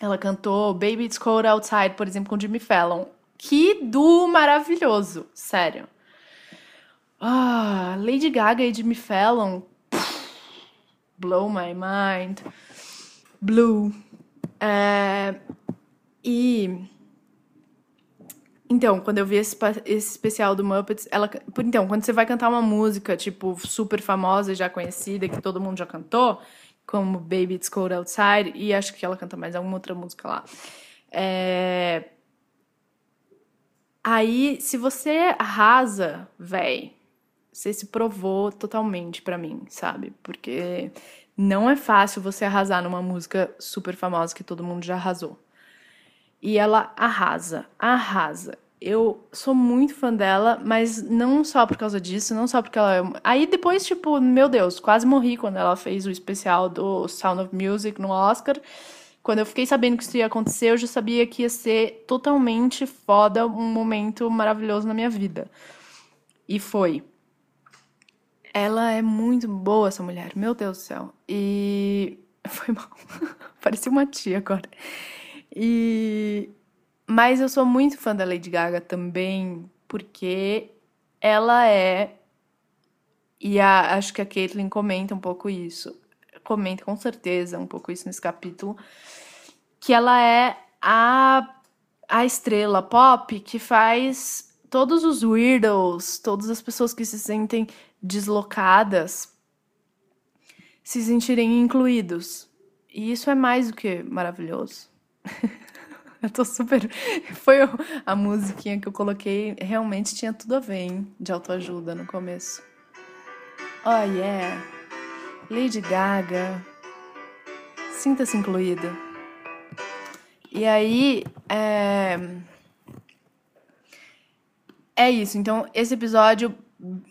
ela cantou Baby It's Cold Outside, por exemplo, com Jimmy Fallon. Que do maravilhoso, sério. Ah, Lady Gaga e Jimmy Fallon Blow My Mind, Blue. É, e. Então, quando eu vi esse, esse especial do Muppets, ela. Por então, quando você vai cantar uma música, tipo, super famosa, já conhecida, que todo mundo já cantou, como Baby It's Cold Outside, e acho que ela canta mais alguma outra música lá. É... Aí, se você arrasa, véi, você se provou totalmente para mim, sabe? Porque não é fácil você arrasar numa música super famosa que todo mundo já arrasou. E ela arrasa, arrasa. Eu sou muito fã dela, mas não só por causa disso, não só porque ela. É Aí depois, tipo, meu Deus, quase morri quando ela fez o especial do Sound of Music no Oscar. Quando eu fiquei sabendo que isso ia acontecer, eu já sabia que ia ser totalmente foda, um momento maravilhoso na minha vida. E foi. Ela é muito boa, essa mulher. Meu Deus do céu. E. [LAUGHS] Foi mal. Parecia uma tia agora. E. Mas eu sou muito fã da Lady Gaga também, porque ela é. E a, acho que a Caitlyn comenta um pouco isso. Comenta com certeza um pouco isso nesse capítulo. Que ela é a, a estrela pop que faz todos os weirdos, todas as pessoas que se sentem deslocadas se sentirem incluídos. E isso é mais do que maravilhoso. [LAUGHS] eu tô super. Foi a musiquinha que eu coloquei, realmente tinha tudo a ver, hein? De autoajuda no começo. Oh yeah! Lady Gaga. Sinta-se incluída. E aí, é... é isso. Então, esse episódio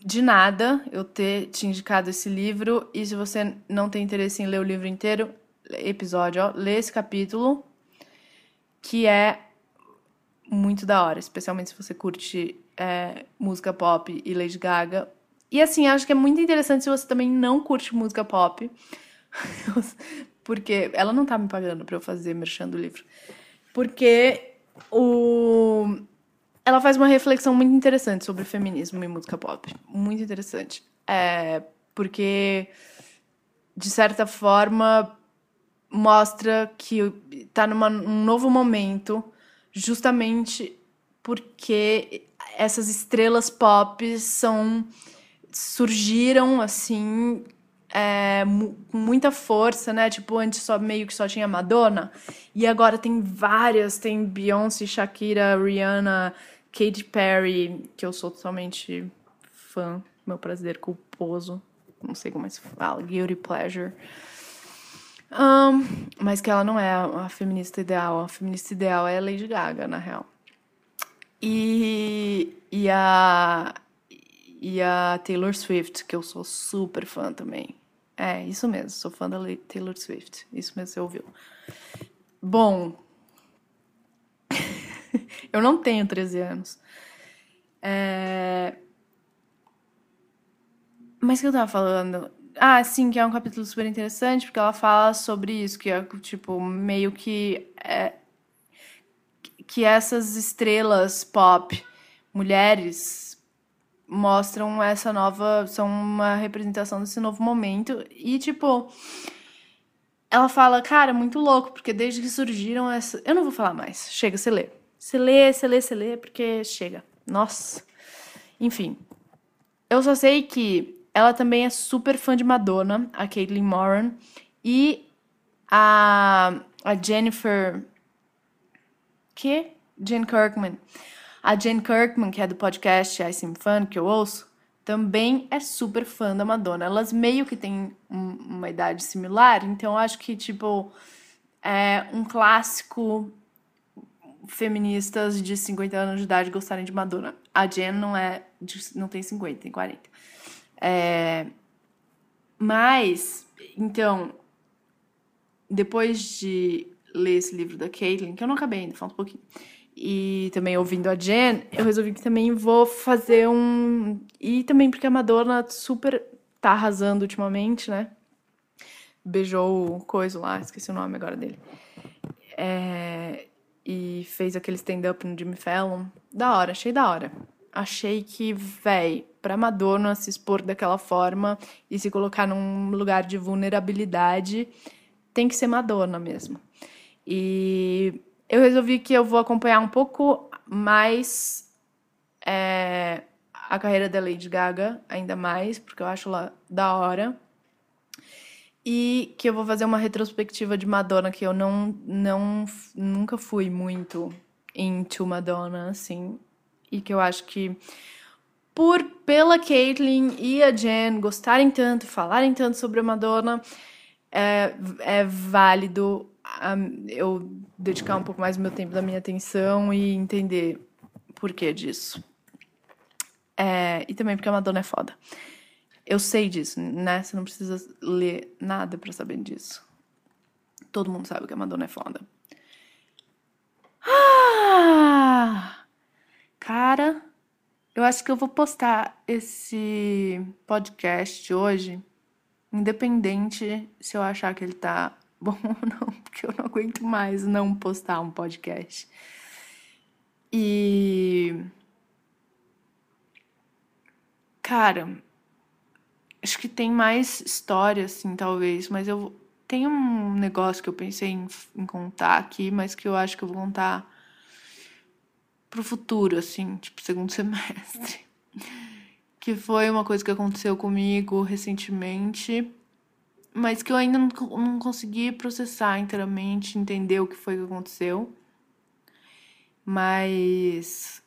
de nada eu ter te indicado esse livro. E se você não tem interesse em ler o livro inteiro, episódio, ó, lê esse capítulo, que é muito da hora, especialmente se você curte é, música pop e Lady Gaga. E assim, acho que é muito interessante se você também não curte música pop, [LAUGHS] porque ela não tá me pagando pra eu fazer merchan do livro. Porque o... ela faz uma reflexão muito interessante sobre feminismo e música pop. Muito interessante. É, porque, de certa forma, mostra que está num novo momento, justamente porque essas estrelas pop são surgiram assim é, com muita força, né? Tipo, antes só meio que só tinha Madonna. E agora tem várias, tem Beyoncé, Shakira, Rihanna, Katy Perry, que eu sou totalmente fã, meu prazer culposo. Não sei como é que se fala, guilty pleasure. Um, mas que ela não é a feminista ideal. A feminista ideal é a Lady Gaga, na real. E, e a e a Taylor Swift, que eu sou super fã também. É, isso mesmo, sou fã da Taylor Swift. Isso mesmo você ouviu. Bom, [LAUGHS] eu não tenho 13 anos. É... Mas o que eu tava falando? Ah, sim, que é um capítulo super interessante, porque ela fala sobre isso, que é, tipo, meio que... É... Que essas estrelas pop, mulheres, mostram essa nova. são uma representação desse novo momento. E, tipo. Ela fala, cara, muito louco, porque desde que surgiram essa. Eu não vou falar mais. Chega, você lê. Você lê, você lê, você lê, porque chega. Nossa. Enfim. Eu só sei que ela também é super fã de Madonna, a Caitlyn Moran. E a, a Jennifer. Que? Jen Kirkman. A Jane Kirkman, que é do podcast I Seem Fun, que eu ouço, também é super fã da Madonna. Elas meio que têm um, uma idade similar, então eu acho que, tipo, é um clássico feministas de 50 anos de idade gostarem de Madonna. A Jen não é não tem 50, tem 40. É, mas, então, depois de ler esse livro da Caitlyn, que eu não acabei ainda, falta um pouquinho, e também ouvindo a Jen, eu resolvi que também vou fazer um. E também porque a Madonna super tá arrasando ultimamente, né? Beijou o coisa lá, esqueci o nome agora dele. É... E fez aquele stand-up no Jimmy Fallon. Da hora, achei da hora. Achei que, véi, pra Madonna se expor daquela forma e se colocar num lugar de vulnerabilidade, tem que ser Madonna mesmo. E eu resolvi que eu vou acompanhar um pouco mais é, a carreira da Lady Gaga, ainda mais, porque eu acho ela da hora. E que eu vou fazer uma retrospectiva de Madonna, que eu não, não nunca fui muito into Madonna, assim. E que eu acho que por pela Caitlyn e a Jen gostarem tanto, falarem tanto sobre a Madonna, é, é válido eu dedicar um pouco mais do meu tempo, da minha atenção e entender por que disso. É, e também porque a Madonna é foda. Eu sei disso, né? Você não precisa ler nada para saber disso. Todo mundo sabe que a Madonna é foda. Ah! Cara, eu acho que eu vou postar esse podcast hoje, independente se eu achar que ele tá [LAUGHS] bom ou não, porque eu não aguento mais não postar um podcast. E. Cara, acho que tem mais história, assim, talvez, mas eu. Tem um negócio que eu pensei em, em contar aqui, mas que eu acho que eu vou contar pro futuro, assim, tipo, segundo [LAUGHS] semestre. Que foi uma coisa que aconteceu comigo recentemente mas que eu ainda não, não consegui processar inteiramente, entender o que foi que aconteceu. Mas.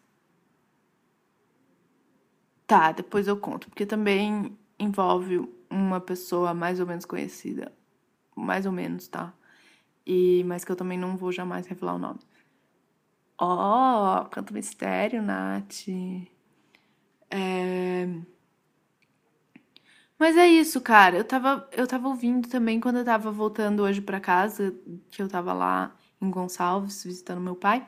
Tá, depois eu conto, porque também envolve uma pessoa mais ou menos conhecida. Mais ou menos, tá? E, mas que eu também não vou jamais revelar o nome. Ó, oh, canto mistério, Nath. É. Mas é isso, cara. Eu tava, eu tava ouvindo também quando eu tava voltando hoje para casa, que eu tava lá em Gonçalves visitando meu pai.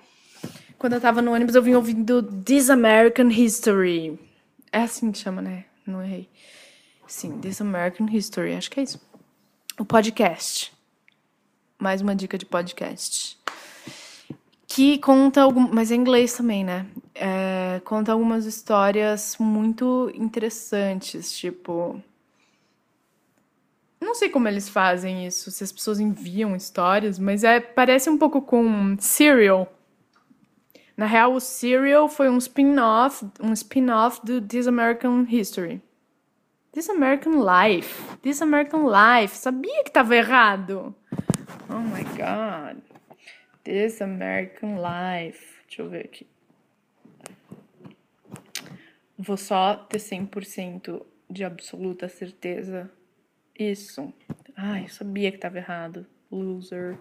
Quando eu tava no ônibus, eu vim ouvindo This American History. É assim que chama, né? Não errei. Sim, This American History, acho que é isso. O podcast. Mais uma dica de podcast. que conta algum, mas é inglês também, né? É, conta algumas histórias muito interessantes, tipo não sei como eles fazem isso, se as pessoas enviam histórias, mas é parece um pouco com Serial. Na real, o Serial foi um spin-off, um spin-off do This American History. This American Life. This American Life. Sabia que tava errado. Oh my god. This American Life. Deixa eu ver aqui. Vou só ter 100% de absoluta certeza. Isso. Ai, eu sabia que tava errado. Loser.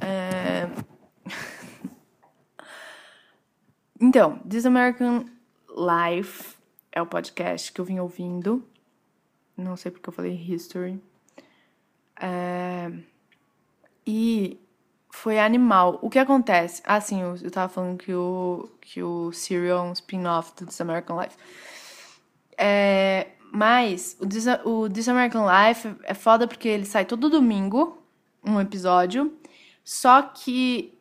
É... [LAUGHS] então, This American Life é o podcast que eu vim ouvindo. Não sei porque eu falei history. É... E foi animal. O que acontece? Ah, sim, eu, eu tava falando que o, que o Serial é um spin-off do This American Life. É, mas o This, o This American Life é foda porque ele sai todo domingo, um episódio. Só que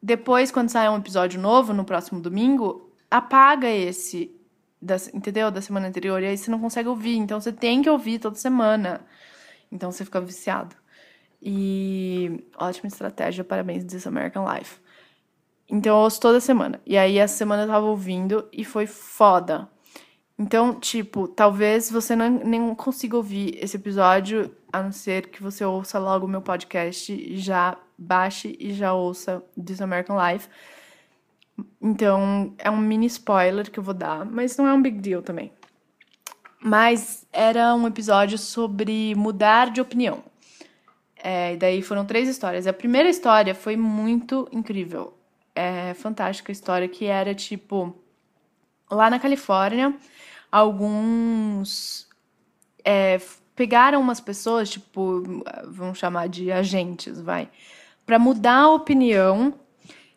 depois, quando sai um episódio novo, no próximo domingo, apaga esse, da, entendeu? Da semana anterior. E aí você não consegue ouvir. Então você tem que ouvir toda semana. Então você fica viciado. E ótima estratégia, parabéns, This American Life. Então eu ouço toda semana. E aí essa semana eu tava ouvindo e foi foda. Então, tipo, talvez você não, nem consiga ouvir esse episódio, a não ser que você ouça logo o meu podcast e já baixe e já ouça This American Life. Então, é um mini spoiler que eu vou dar, mas não é um big deal também. Mas era um episódio sobre mudar de opinião. É, e daí foram três histórias. A primeira história foi muito incrível. É fantástica a história que era tipo lá na Califórnia, alguns é, pegaram umas pessoas, tipo, vamos chamar de agentes, vai, para mudar a opinião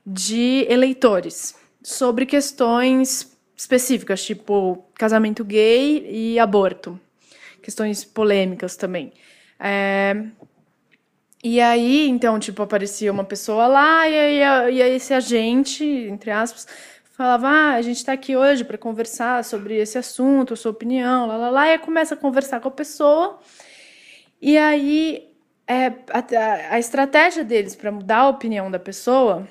de eleitores sobre questões específicas, tipo casamento gay e aborto, questões polêmicas também. É, e aí, então, tipo, aparecia uma pessoa lá e aí, e aí esse agente, entre aspas, falava: ah, a gente está aqui hoje para conversar sobre esse assunto, sua opinião, lá, lá, lá. E começa a conversar com a pessoa. E aí, é, a, a estratégia deles para mudar a opinião da pessoa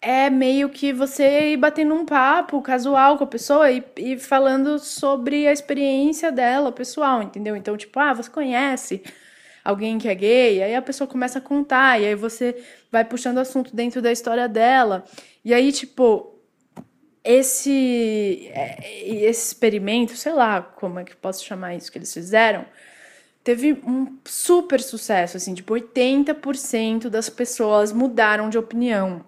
é meio que você ir batendo um papo casual com a pessoa e, e falando sobre a experiência dela, pessoal, entendeu? Então, tipo, ah, você conhece alguém que é gay, aí a pessoa começa a contar, e aí você vai puxando assunto dentro da história dela. E aí, tipo, esse, é, esse experimento, sei lá como é que posso chamar isso que eles fizeram, teve um super sucesso, assim, tipo, 80% das pessoas mudaram de opinião.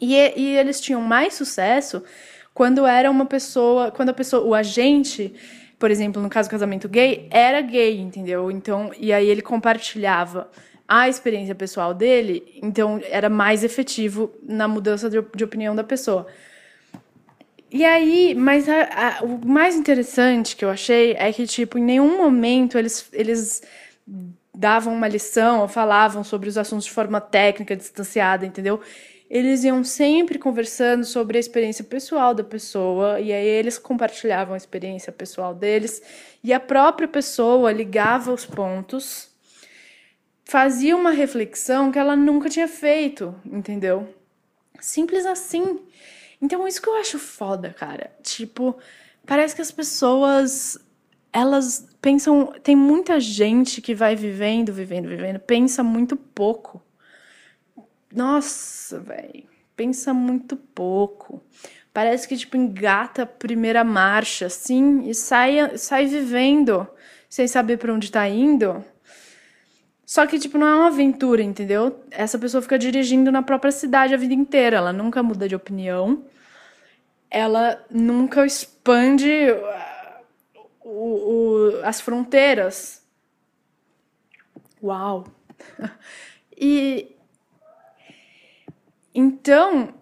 E, e eles tinham mais sucesso quando era uma pessoa, quando a pessoa, o agente por exemplo, no caso do casamento gay, era gay, entendeu? Então, e aí ele compartilhava a experiência pessoal dele, então era mais efetivo na mudança de, de opinião da pessoa. E aí, mas a, a, o mais interessante que eu achei é que, tipo, em nenhum momento eles, eles davam uma lição ou falavam sobre os assuntos de forma técnica, distanciada, entendeu? eles iam sempre conversando sobre a experiência pessoal da pessoa, e aí eles compartilhavam a experiência pessoal deles, e a própria pessoa ligava os pontos, fazia uma reflexão que ela nunca tinha feito, entendeu? Simples assim. Então, isso que eu acho foda, cara. Tipo, parece que as pessoas elas pensam, tem muita gente que vai vivendo, vivendo, vivendo, pensa muito pouco. Nossa, velho. Pensa muito pouco. Parece que, tipo, engata a primeira marcha, assim, e sai, sai vivendo, sem saber para onde tá indo. Só que, tipo, não é uma aventura, entendeu? Essa pessoa fica dirigindo na própria cidade a vida inteira. Ela nunca muda de opinião. Ela nunca expande uh, o, o, as fronteiras. Uau! [LAUGHS] E então,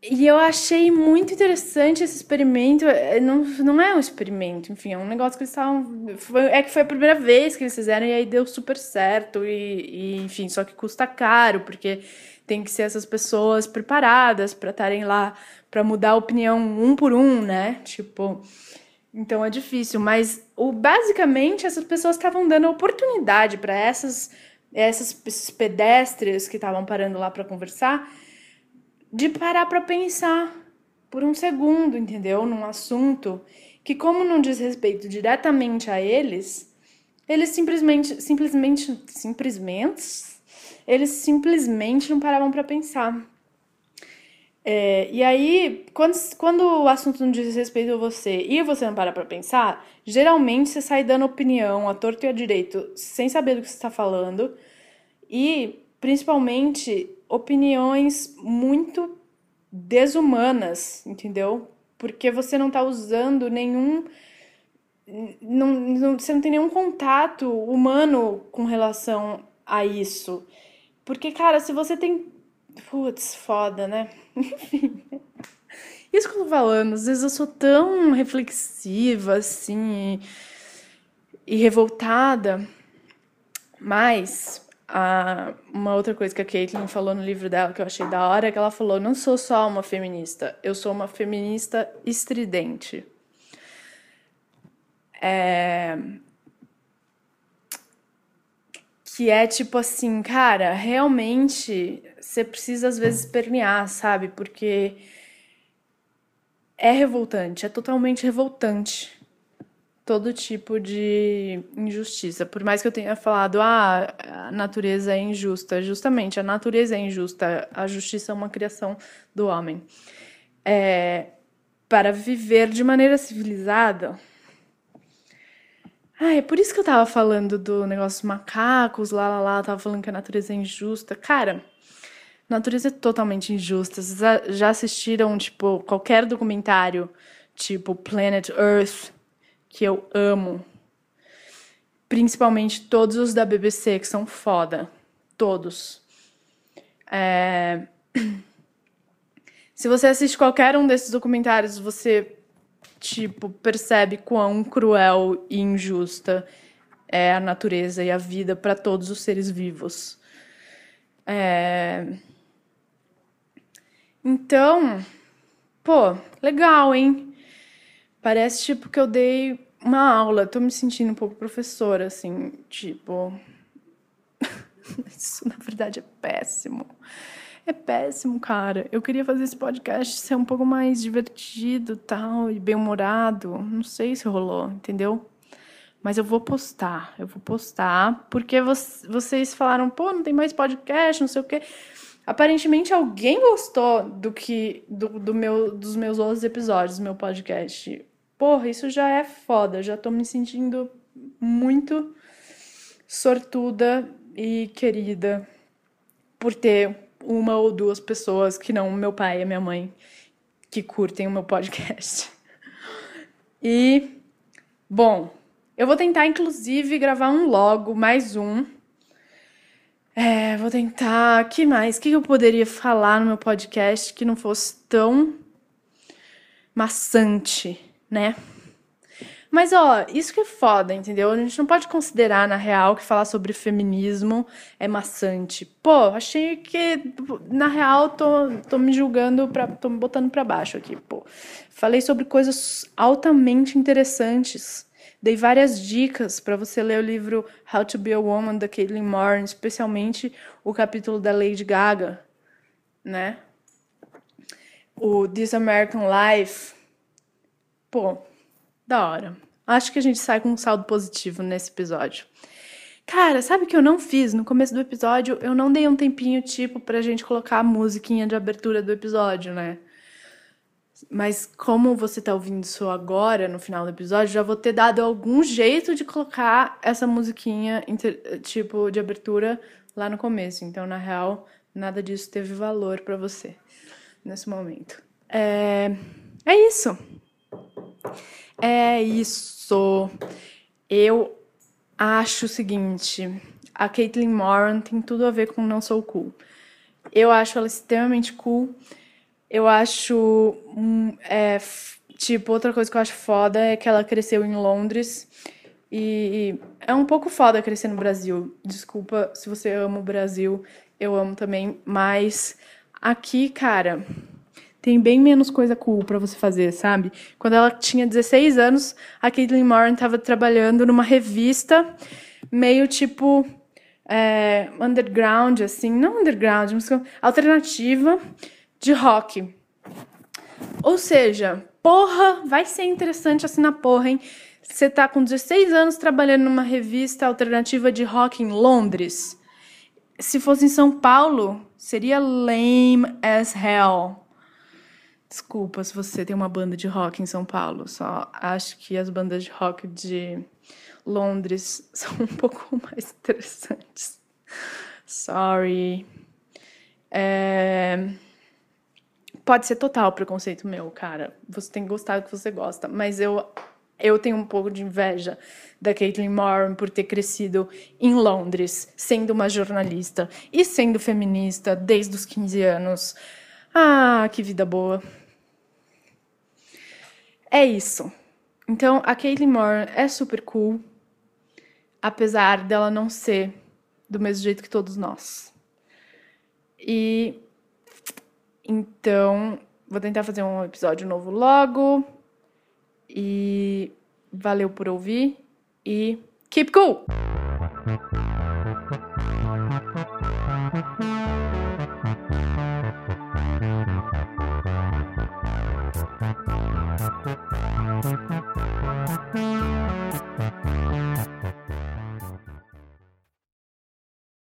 E eu achei muito interessante esse experimento. É, não, não é um experimento, enfim, é um negócio que eles estavam. É que foi a primeira vez que eles fizeram e aí deu super certo. E, e enfim, só que custa caro, porque tem que ser essas pessoas preparadas para estarem lá para mudar a opinião um por um, né? Tipo. Então é difícil, mas o, basicamente essas pessoas estavam dando oportunidade para essas, essas pedestres que estavam parando lá para conversar de parar para pensar por um segundo, entendeu? Num assunto que, como não diz respeito diretamente a eles, eles simplesmente, simplesmente, simplesmente, eles simplesmente não paravam para pensar. É, e aí, quando, quando o assunto não diz respeito a você e você não para pra pensar, geralmente você sai dando opinião a torto e a direito sem saber do que você está falando e, principalmente, opiniões muito desumanas, entendeu? Porque você não tá usando nenhum. Não, não, você não tem nenhum contato humano com relação a isso. Porque, cara, se você tem. Putz, foda, né? [LAUGHS] Enfim. Isso que eu tô falando, às vezes eu sou tão reflexiva, assim, e, e revoltada, mas a, uma outra coisa que a Caitlyn falou no livro dela que eu achei da hora é que ela falou: não sou só uma feminista, eu sou uma feminista estridente. É... Que é tipo assim, cara, realmente você precisa às vezes permear, sabe? Porque é revoltante, é totalmente revoltante todo tipo de injustiça. Por mais que eu tenha falado, ah, a natureza é injusta, justamente a natureza é injusta, a justiça é uma criação do homem. É, para viver de maneira civilizada. Ah, é por isso que eu tava falando do negócio dos macacos, lá, lá, lá, tava falando que a natureza é injusta. Cara, a natureza é totalmente injusta. Vocês já assistiram, tipo, qualquer documentário, tipo Planet Earth, que eu amo. Principalmente todos os da BBC, que são foda. Todos. É... [CLEARS THROAT] Se você assiste qualquer um desses documentários, você, tipo, percebe quão cruel e injusta é a natureza e a vida para todos os seres vivos. É... Então, pô, legal, hein? Parece tipo que eu dei uma aula, tô me sentindo um pouco professora, assim, tipo. [LAUGHS] Isso na verdade é péssimo. É péssimo, cara. Eu queria fazer esse podcast ser um pouco mais divertido, tal, e bem-humorado. Não sei se rolou, entendeu? Mas eu vou postar, eu vou postar, porque vocês falaram, pô, não tem mais podcast, não sei o quê. Aparentemente alguém gostou do que do, do meu, dos meus outros episódios do meu podcast. Porra, isso já é foda. Já tô me sentindo muito sortuda e querida por ter uma ou duas pessoas que não meu pai e minha mãe que curtem o meu podcast. E bom, eu vou tentar inclusive gravar um logo, mais um. É, vou tentar. Que mais? O que eu poderia falar no meu podcast que não fosse tão maçante? Né? Mas, ó, isso que é foda, entendeu? A gente não pode considerar, na real, que falar sobre feminismo é maçante. Pô, achei que, na real, tô, tô me julgando, pra, tô me botando pra baixo aqui, pô. Falei sobre coisas altamente interessantes. Dei várias dicas para você ler o livro How to Be a Woman, da Caitlin Moore, especialmente o capítulo da Lady Gaga, né? O This American Life, Pô, da hora. Acho que a gente sai com um saldo positivo nesse episódio. Cara, sabe o que eu não fiz? No começo do episódio, eu não dei um tempinho, tipo, pra gente colocar a musiquinha de abertura do episódio, né? Mas como você tá ouvindo isso agora, no final do episódio, já vou ter dado algum jeito de colocar essa musiquinha, tipo, de abertura lá no começo. Então, na real, nada disso teve valor para você nesse momento. É, é isso. É isso. Eu acho o seguinte: a Caitlyn Moran tem tudo a ver com Não Sou Cool. Eu acho ela extremamente cool, Eu acho. hum, é, tipo, outra coisa que eu acho foda é que ela cresceu em Londres. E é um pouco foda crescer no Brasil. Desculpa se você ama o Brasil, eu amo também. Mas aqui, cara, tem bem menos coisa cool pra você fazer, sabe? Quando ela tinha 16 anos, a Caitlyn Moran tava trabalhando numa revista meio tipo é, underground, assim, não underground, mas alternativa de rock. Ou seja, porra, vai ser interessante assinar porra, hein? Você tá com 16 anos trabalhando numa revista alternativa de rock em Londres. Se fosse em São Paulo, seria lame as hell. Desculpa se você tem uma banda de rock em São Paulo, só acho que as bandas de rock de Londres [LAUGHS] são um pouco mais interessantes. Sorry. É... Pode ser total preconceito meu, cara. Você tem que gostar do que você gosta, mas eu eu tenho um pouco de inveja da Caitlyn Moran por ter crescido em Londres, sendo uma jornalista e sendo feminista desde os 15 anos. Ah, que vida boa. É isso. Então, a Caitlyn Moran é super cool, apesar dela não ser do mesmo jeito que todos nós. E então, vou tentar fazer um episódio novo logo. E valeu por ouvir e keep cool!